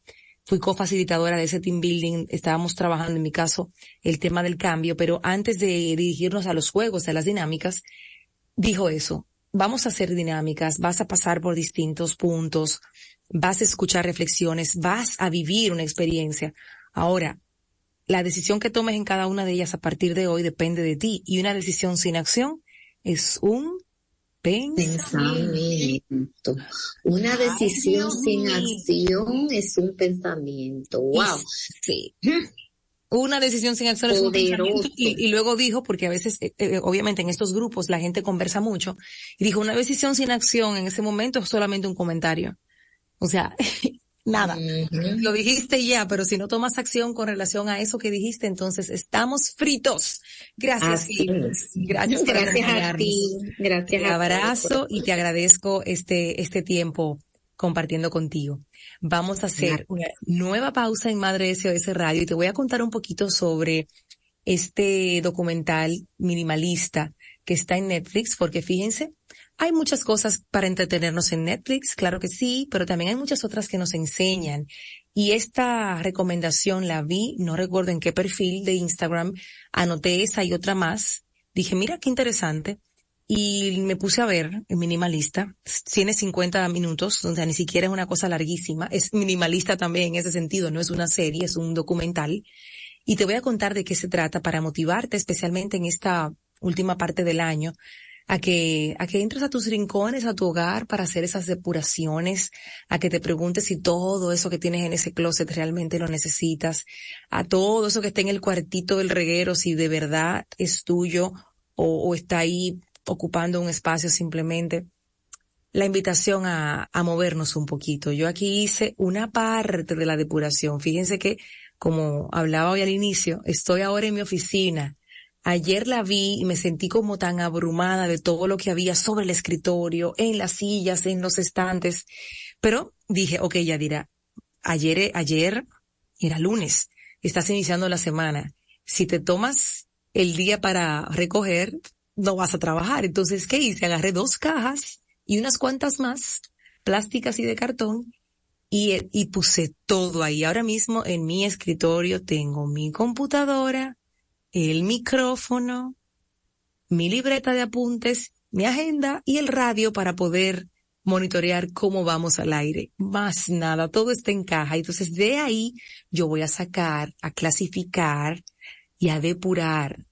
Speaker 9: fui cofacilitadora de ese team building, estábamos trabajando en mi caso el tema del cambio, pero antes de dirigirnos a los juegos, a las dinámicas, dijo eso, vamos a hacer dinámicas, vas a pasar por distintos puntos, vas a escuchar reflexiones, vas a vivir una experiencia. Ahora, la decisión que tomes en cada una de ellas a partir de hoy depende de ti y una decisión sin acción es un pensamiento.
Speaker 11: Una decisión sin acción es un pensamiento. Wow.
Speaker 9: Sí. Una decisión sin acción es un pensamiento. Y, luego dijo, porque a veces, eh, eh, obviamente en estos grupos la gente conversa mucho, y dijo, una decisión sin acción en ese momento es solamente un comentario. O sea, <laughs> nada. Lo dijiste ya, pero si no tomas acción con relación a eso que dijiste, entonces estamos fritos. Gracias.
Speaker 11: Gracias, gracias a ti. Gracias.
Speaker 9: Te abrazo y te agradezco este, este tiempo compartiendo contigo. Vamos a hacer una nueva pausa en Madre SOS Radio y te voy a contar un poquito sobre este documental minimalista que está en Netflix, porque fíjense, hay muchas cosas para entretenernos en Netflix, claro que sí, pero también hay muchas otras que nos enseñan. Y esta recomendación la vi, no recuerdo en qué perfil de Instagram, anoté esa y otra más. Dije, mira qué interesante. Y me puse a ver en minimalista. Tiene 50 minutos, o sea, ni siquiera es una cosa larguísima. Es minimalista también en ese sentido, no es una serie, es un documental. Y te voy a contar de qué se trata para motivarte, especialmente en esta última parte del año, a que, a que entres a tus rincones, a tu hogar para hacer esas depuraciones, a que te preguntes si todo eso que tienes en ese closet realmente lo necesitas, a todo eso que está en el cuartito del reguero, si de verdad es tuyo o, está ahí ocupando un espacio simplemente. La invitación a, a movernos un poquito. Yo aquí hice una parte de la depuración. Fíjense que, como hablaba hoy al inicio, estoy ahora en mi oficina Ayer la vi y me sentí como tan abrumada de todo lo que había sobre el escritorio, en las sillas, en los estantes. Pero dije, ok, ya dirá, ayer, ayer era lunes, estás iniciando la semana. Si te tomas el día para recoger, no vas a trabajar. Entonces, ¿qué hice? Agarré dos cajas y unas cuantas más, plásticas y de cartón, y, y puse todo ahí. Ahora mismo en mi escritorio tengo mi computadora, el micrófono, mi libreta de apuntes, mi agenda y el radio para poder monitorear cómo vamos al aire. Más nada, todo está en caja. Entonces de ahí yo voy a sacar, a clasificar y a depurar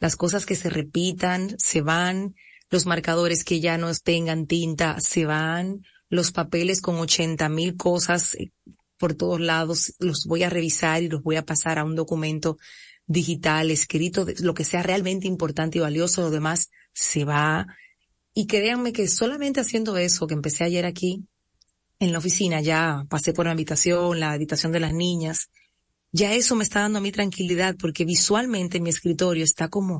Speaker 9: las cosas que se repitan, se van, los marcadores que ya no tengan tinta, se van, los papeles con ochenta mil cosas eh, por todos lados, los voy a revisar y los voy a pasar a un documento digital, escrito, lo que sea realmente importante y valioso, lo demás se va. Y créanme que solamente haciendo eso, que empecé ayer aquí, en la oficina, ya pasé por la habitación, la habitación de las niñas, ya eso me está dando a mí tranquilidad porque visualmente mi escritorio está como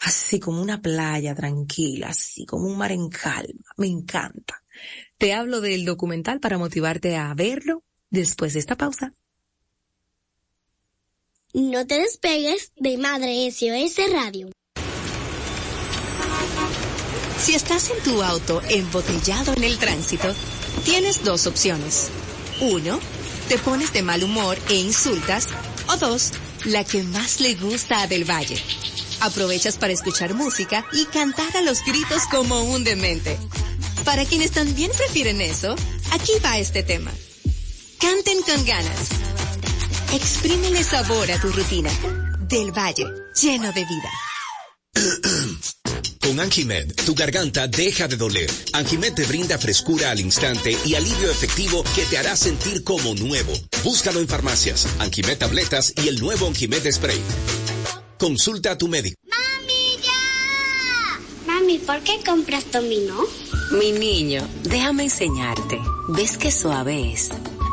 Speaker 9: así como una playa tranquila, así como un mar en calma. Me encanta. Te hablo del documental para motivarte a verlo después de esta pausa.
Speaker 10: No te despegues de Madre SOS Radio.
Speaker 4: Si estás en tu auto embotellado en el tránsito, tienes dos opciones. Uno, te pones de mal humor e insultas. O dos, la que más le gusta a Del Valle. Aprovechas para escuchar música y cantar a los gritos como un demente. Para quienes también prefieren eso, aquí va este tema. Canten con ganas Exprímele sabor a tu rutina. Del Valle, lleno de vida.
Speaker 2: Con Anjimed, tu garganta deja de doler. Anjimed te brinda frescura al instante y alivio efectivo que te hará sentir como nuevo. Búscalo en farmacias, Anjimed tabletas y el nuevo Anjimed spray. Consulta a tu médico.
Speaker 10: ¡Mami, ya! Mami, ¿por qué compras dominó?
Speaker 12: Mi niño, déjame enseñarte. ¿Ves qué suave es?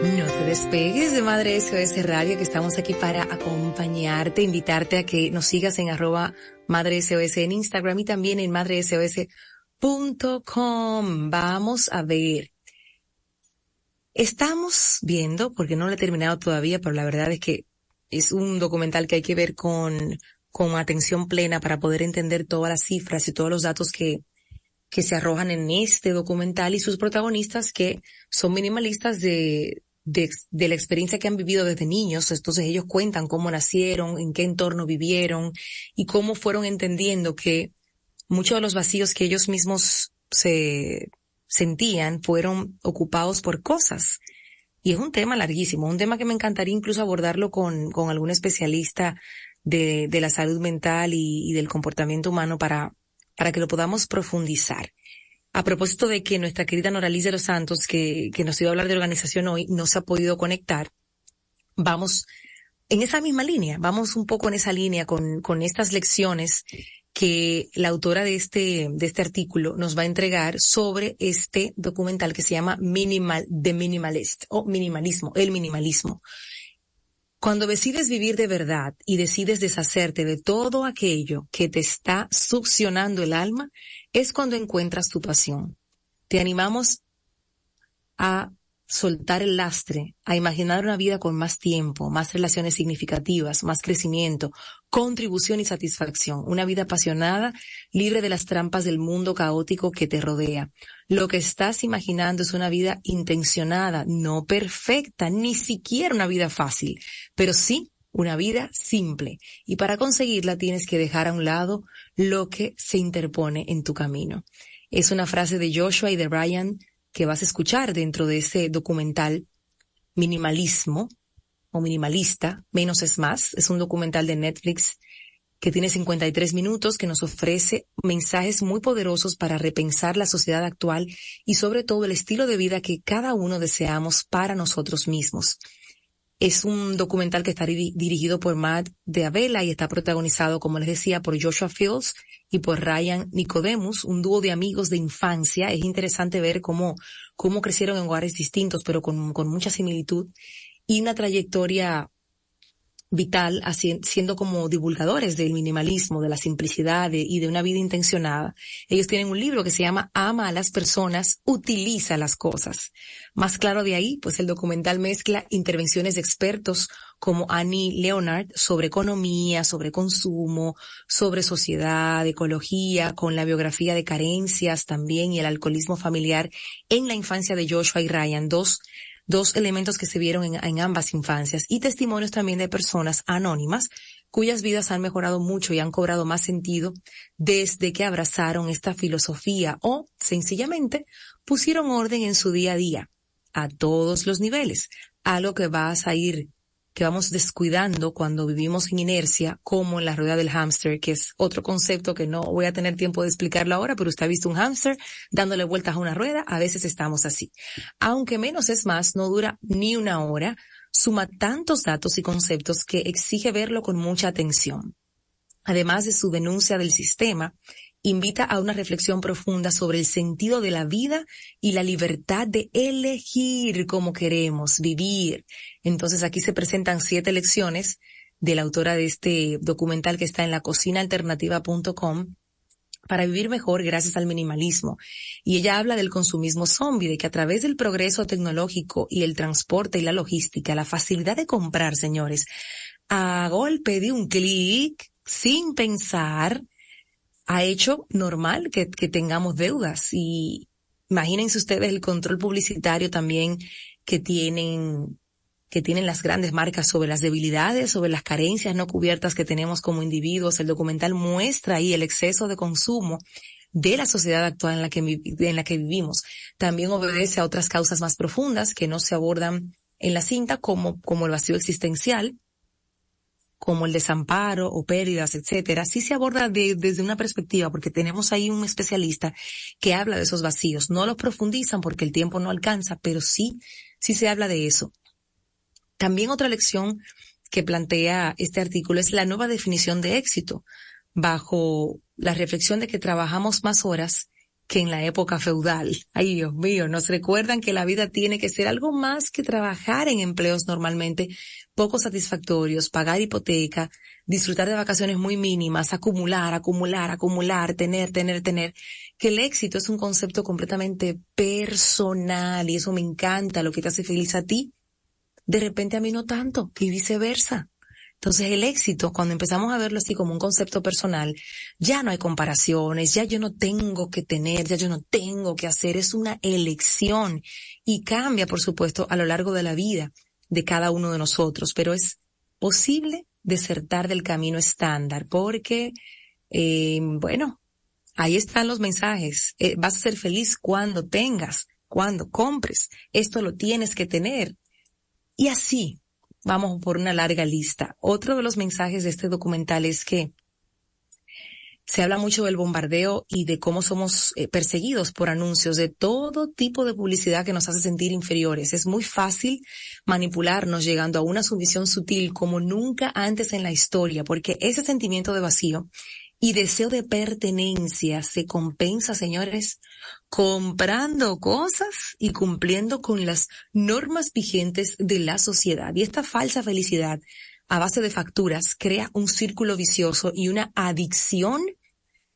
Speaker 9: No te despegues de Madre SOS Radio, que estamos aquí para acompañarte, invitarte a que nos sigas en arroba Madre SOS en Instagram y también en madresos.com. Vamos a ver. Estamos viendo, porque no lo he terminado todavía, pero la verdad es que es un documental que hay que ver con, con atención plena para poder entender todas las cifras y todos los datos que, que se arrojan en este documental y sus protagonistas que son minimalistas de, de, la experiencia que han vivido desde niños. Entonces ellos cuentan cómo nacieron, en qué entorno vivieron y cómo fueron entendiendo que muchos de los vacíos que ellos mismos se sentían fueron ocupados por cosas. Y es un tema larguísimo, un tema que me encantaría incluso abordarlo con, con algún especialista de, de la salud mental y, y del comportamiento humano para, para que lo podamos profundizar. A propósito de que nuestra querida Noraliz de los Santos, que, nos iba a hablar de organización hoy, no se ha podido conectar, vamos en esa misma línea, vamos un poco en esa línea con, con estas lecciones que la autora de este, de este artículo nos va a entregar sobre este documental que se llama Minimal, The Minimalist o minimalismo, el minimalismo. Cuando decides vivir de verdad y decides deshacerte de todo aquello que te está succionando el alma, es cuando encuentras tu pasión. Te animamos a soltar el lastre, a imaginar una vida con más tiempo, más relaciones significativas, más crecimiento, contribución y satisfacción, una vida apasionada, libre de las trampas del mundo caótico que te rodea. Lo que estás imaginando es una vida intencionada, no perfecta, ni siquiera una vida fácil, pero sí una vida simple. Y para conseguirla tienes que dejar a un lado lo que se interpone en tu camino. Es una frase de Joshua y de Brian que vas a escuchar dentro de ese documental Minimalismo o Minimalista, Menos es Más. Es un documental de Netflix que tiene 53 minutos, que nos ofrece mensajes muy poderosos para repensar la sociedad actual y sobre todo el estilo de vida que cada uno deseamos para nosotros mismos. Es un documental que está dirigido por Matt de Avela y está protagonizado, como les decía, por Joshua Fields y por Ryan Nicodemus, un dúo de amigos de infancia. Es interesante ver cómo, cómo crecieron en lugares distintos, pero con, con mucha similitud y una trayectoria vital siendo como divulgadores del minimalismo, de la simplicidad y de una vida intencionada. Ellos tienen un libro que se llama Ama a las personas, utiliza las cosas. Más claro de ahí, pues el documental mezcla intervenciones de expertos como Annie Leonard sobre economía, sobre consumo, sobre sociedad, ecología, con la biografía de carencias también y el alcoholismo familiar en la infancia de Joshua y Ryan, dos dos elementos que se vieron en, ambas infancias y testimonios también de personas anónimas cuyas vidas han mejorado mucho y han cobrado más sentido desde que abrazaron esta filosofía o sencillamente pusieron orden en su día a día a todos los niveles, algo que vas a ir que vamos descuidando cuando vivimos en inercia, como en la rueda del hámster, que es otro concepto que no voy a tener tiempo de explicarlo ahora, pero usted ha visto un hámster dándole vueltas a una rueda, a veces estamos así. Aunque menos es más, no dura ni una hora, suma tantos datos y conceptos que exige verlo con mucha atención. Además de su denuncia del sistema, invita a una reflexión profunda sobre el sentido de la vida y la libertad de elegir cómo queremos vivir. Entonces aquí se presentan siete lecciones de la autora de este documental que está en la cocinaalternativa.com para vivir mejor gracias al minimalismo. Y ella habla del consumismo zombie, de que a través del progreso tecnológico y el transporte y la logística, la facilidad de comprar, señores, a golpe de un clic, sin pensar, ha hecho normal que, tengamos deudas y imagínense ustedes el control publicitario también que tienen que tienen las grandes marcas sobre las debilidades, sobre las carencias no cubiertas que tenemos como individuos. El documental muestra ahí el exceso de consumo de la sociedad actual en la que, en la que vivimos. También obedece a otras causas más profundas que no se abordan en la cinta como, como el vacío existencial, como el desamparo o pérdidas, etcétera, sí se aborda desde una perspectiva, porque tenemos ahí un especialista que habla de esos vacíos. No los profundizan porque el tiempo no alcanza, pero sí, sí se habla de eso. También otra lección que plantea este artículo es la nueva definición de éxito, bajo la reflexión de que trabajamos más horas que en la época feudal. Ay, Dios mío, nos recuerdan que la vida tiene que ser algo más que trabajar en empleos normalmente poco satisfactorios, pagar hipoteca, disfrutar de vacaciones muy mínimas, acumular, acumular, acumular, tener, tener, tener, que el éxito es un concepto completamente personal y eso me encanta, lo que te hace feliz a ti, de repente a mí no tanto, y viceversa. Entonces el éxito, cuando empezamos a verlo así como un concepto personal, ya no hay comparaciones, ya yo no tengo que tener, ya yo no tengo que hacer, es una elección y cambia, por supuesto, a lo largo de la vida de cada uno de nosotros, pero es posible desertar del camino estándar porque, eh, bueno, ahí están los mensajes. Eh, vas a ser feliz cuando tengas, cuando compres. Esto lo tienes que tener. Y así, vamos por una larga lista. Otro de los mensajes de este documental es que se habla mucho del bombardeo y de cómo somos eh, perseguidos por anuncios de todo tipo de publicidad que nos hace sentir inferiores. Es muy fácil manipularnos llegando a una sumisión sutil como nunca antes en la historia, porque ese sentimiento de vacío y deseo de pertenencia se compensa, señores, comprando cosas y cumpliendo con las normas vigentes de la sociedad. Y esta falsa felicidad a base de facturas crea un círculo vicioso y una adicción,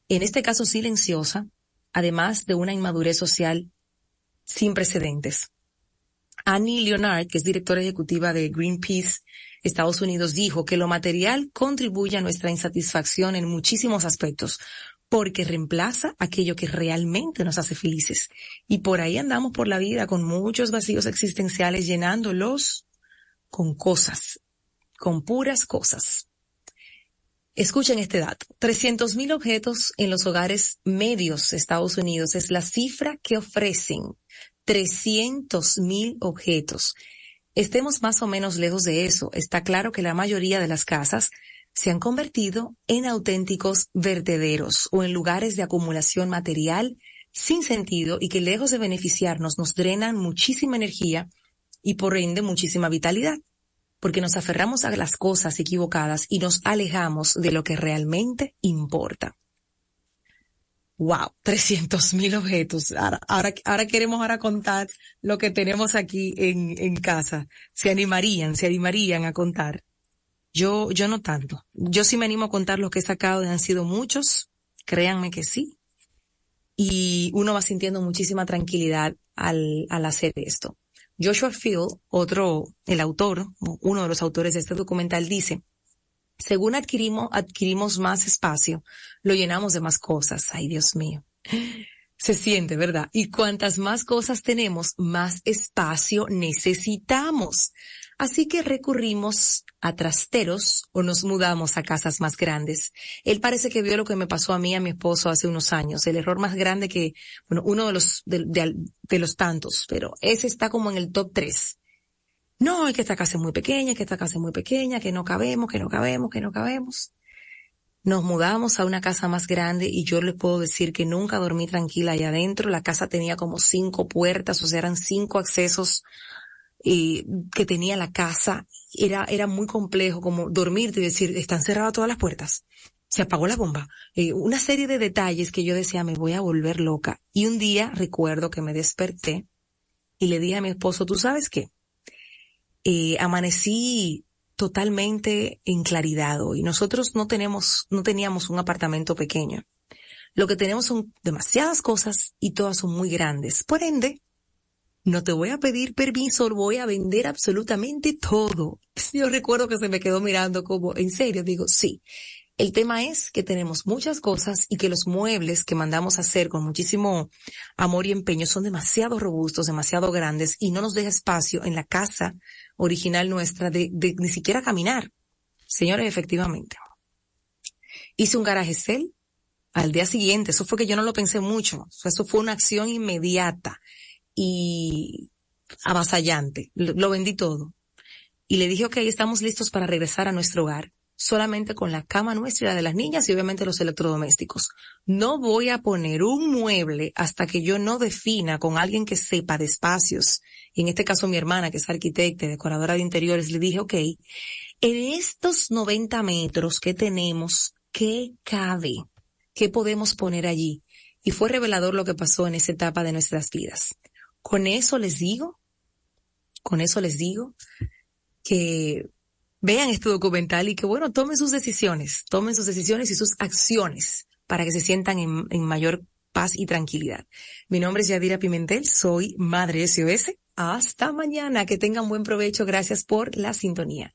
Speaker 9: en este caso silenciosa, además de una inmadurez social sin precedentes. Annie Leonard, que es directora ejecutiva de Greenpeace Estados Unidos, dijo que lo material contribuye a nuestra insatisfacción en muchísimos aspectos, porque reemplaza aquello que realmente nos hace felices. Y por ahí andamos por la vida con muchos vacíos existenciales llenándolos con cosas, con puras cosas. Escuchen este dato. 300.000 objetos en los hogares medios Estados Unidos es la cifra que ofrecen 300.000 objetos. Estemos más o menos lejos de eso. Está claro que la mayoría de las casas se han convertido en auténticos vertederos o en lugares de acumulación material sin sentido y que lejos de beneficiarnos nos drenan muchísima energía y por ende muchísima vitalidad, porque nos aferramos a las cosas equivocadas y nos alejamos de lo que realmente importa. Wow, <laughs> 300 mil objetos. Ahora, queremos ahora contar lo que tenemos aquí en, en casa. Se animarían, se animarían a contar. Yo, yo no tanto. Yo sí me animo a contar lo que he sacado, han sido muchos. Créanme que sí. Y uno va sintiendo muchísima tranquilidad al, al hacer esto. Joshua Field, otro, el autor, uno de los autores de este documental dice, según adquirimos, adquirimos más espacio, lo llenamos de más cosas. Ay, Dios mío. Se siente, ¿verdad? Y cuantas más cosas tenemos, más espacio necesitamos. Así que recurrimos a trasteros o nos mudamos a casas más grandes. Él parece que vio lo que me pasó a mí a mi esposo hace unos años. El error más grande que, bueno, uno de los, de, de los tantos, pero ese está como en el top tres no, es que esta casa es muy pequeña, que esta casa es muy pequeña, que no cabemos, que no cabemos, que no cabemos. Nos mudamos a una casa más grande y yo les puedo decir que nunca dormí tranquila allá adentro. La casa tenía como cinco puertas, o sea, eran cinco accesos y que tenía la casa. Era, era muy complejo como dormirte y decir, están cerradas todas las puertas. Se apagó la bomba. Eh, una serie de detalles que yo decía, me voy a volver loca. Y un día recuerdo que me desperté y le dije a mi esposo, ¿tú sabes qué? eh, amanecí totalmente en claridad hoy. Nosotros no tenemos, no teníamos un apartamento pequeño. Lo que tenemos son demasiadas cosas y todas son muy grandes. Por ende, no te voy a pedir permiso, voy a vender absolutamente todo. <laughs> Yo recuerdo que se me quedó mirando como, en serio, digo, sí. El tema es que tenemos muchas cosas y que los muebles que mandamos a hacer con muchísimo amor y empeño son demasiado robustos, demasiado grandes y no nos deja espacio en la casa original nuestra de, ni siquiera caminar. Señores, efectivamente. Hice un garaje cel al día siguiente. Eso fue que yo no lo pensé mucho. Eso fue una acción inmediata y avasallante. Lo, vendí todo. Y le dije, ok, estamos listos para regresar a nuestro hogar solamente con la cama nuestra y la de las niñas y obviamente los electrodomésticos. No voy a poner un mueble hasta que yo no defina con alguien que sepa de espacios. Y en este caso mi hermana, que es arquitecta y decoradora de interiores, le dije, ok, en estos 90 metros que tenemos, ¿qué cabe? ¿Qué podemos poner allí? y fue revelador lo que pasó en esa etapa de nuestras vidas. Con eso les digo, con eso les digo que vean este documental y que bueno, tomen sus decisiones, tomen sus decisiones y sus acciones para que se sientan en, mayor paz y tranquilidad. Mi nombre es Yadira Pimentel, soy Madre SOS. Hasta mañana, que tengan buen provecho. Gracias por la sintonía.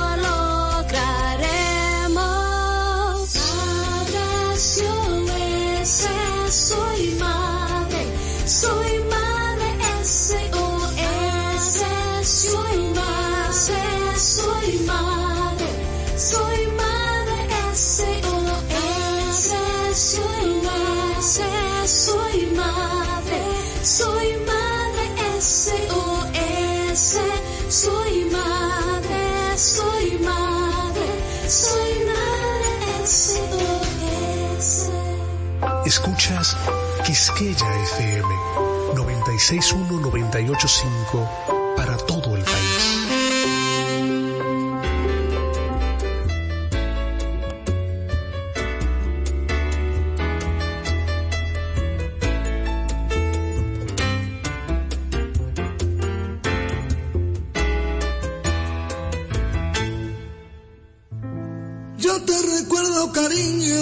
Speaker 3: Escuchas Quisqueya FM 961-985 para todo el país.
Speaker 13: Yo te recuerdo cariño,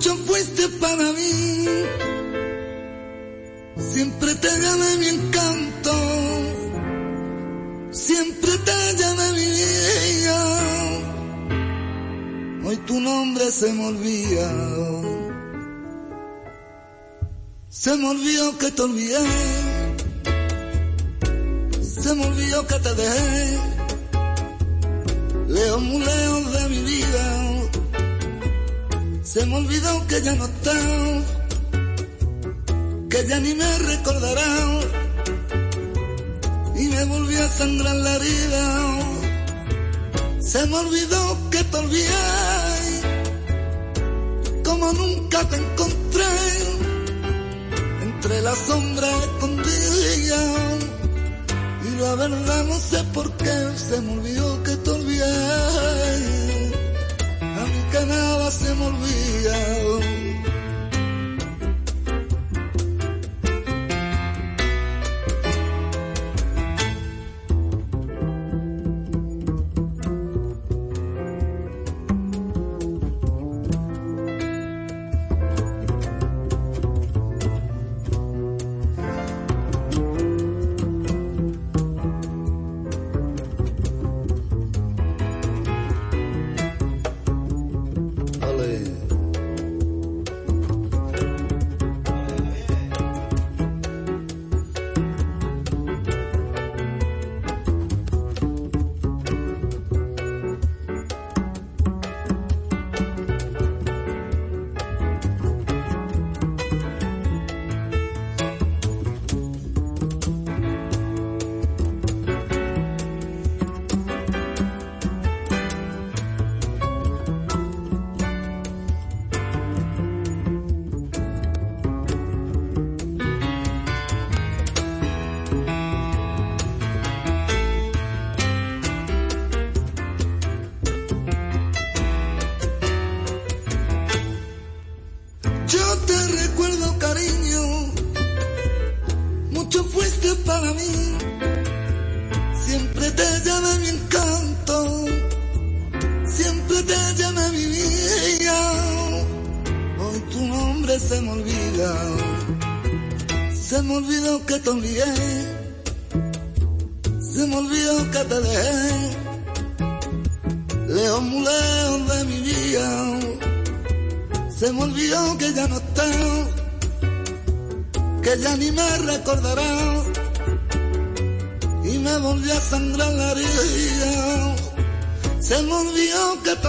Speaker 13: mucho fuiste para mí, siempre te gané mi encanto, siempre te llevé mi vida, hoy tu nombre se me olvida, se me olvidó que te olvidé, se me olvidó que te dejé. Lejos, muy lejos de mi vida. Se me olvidó que ya no está, que ya ni me recordará. Y me volvió a sangrar la herida. Se me olvidó que te olvidé, como nunca te encontré, entre las sombras escondidas. Y la verdad no sé por qué se me olvidó que te olvidé. Nada se me olvida. Olvidó que te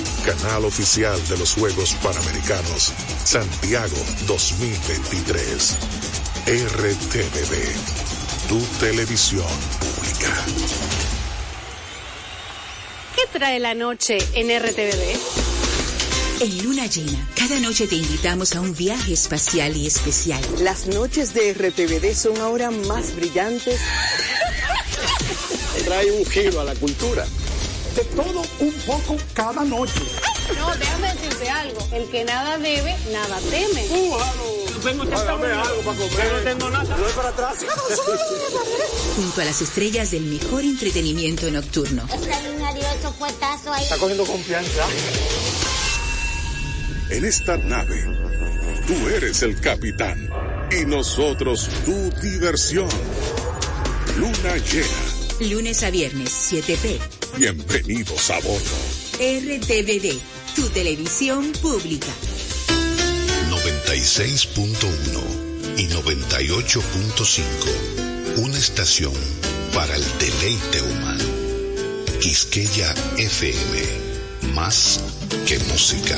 Speaker 3: canal oficial de los Juegos Panamericanos Santiago 2023. RTVD, tu televisión pública.
Speaker 4: ¿Qué trae la noche en RTVD?
Speaker 14: En Luna Llena, cada noche te invitamos a un viaje espacial y especial.
Speaker 15: Las noches de RTVD son ahora más brillantes.
Speaker 16: Trae un giro a la cultura
Speaker 17: de todo un poco cada noche.
Speaker 18: No, déjame decirte algo. El que nada debe, nada teme.
Speaker 16: Tengo algo para comer. No tengo nada. Voy para atrás.
Speaker 14: Junto a las estrellas del mejor entretenimiento nocturno.
Speaker 16: Está cogiendo confianza.
Speaker 3: En esta nave, tú eres el capitán y nosotros tu diversión. Luna llena.
Speaker 14: Lunes a viernes, 7p
Speaker 3: Bienvenidos a bordo.
Speaker 14: RTVD, tu televisión pública.
Speaker 19: 96.1 y 98.5. Una estación para el deleite humano. Quisqueya FM. Más que música.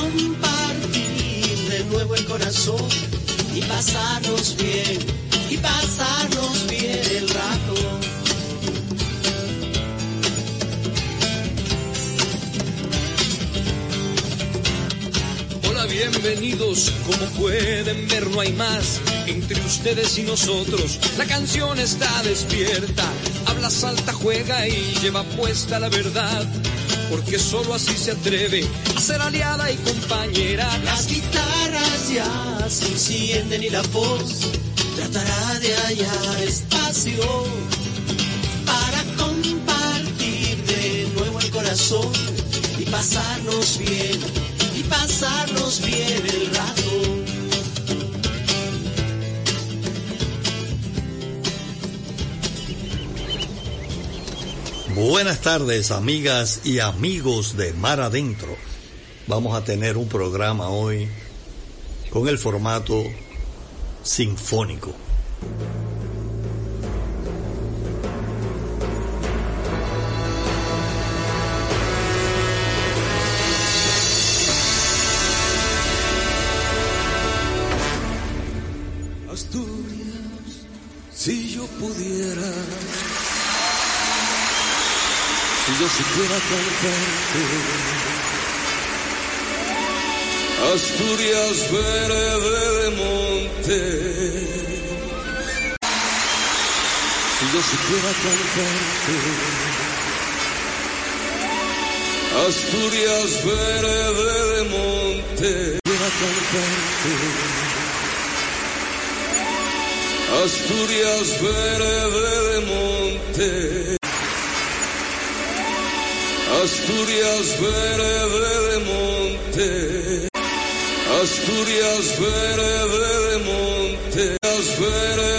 Speaker 20: compartir de nuevo el corazón y pasarnos bien, y pasarnos bien el rato.
Speaker 21: Hola, bienvenidos, como pueden ver no hay más entre ustedes y nosotros. La canción está despierta, habla, salta, juega y lleva puesta la verdad porque solo así se atreve a ser aliada y compañera.
Speaker 20: Las guitarras ya se encienden y la voz tratará de hallar espacio para compartir de nuevo el corazón y pasarnos bien, y pasarnos bien el rato.
Speaker 22: Buenas tardes, amigas y amigos de Mar Adentro. Vamos a tener un programa hoy con el formato sinfónico.
Speaker 21: Si yo supiera cantarte. Asturias verde de monte. Si yo supiera cantarte. Asturias verde de monte
Speaker 1: Asturias verde de monte. Asturias verde de monte. Asturias verde de monte. Asturias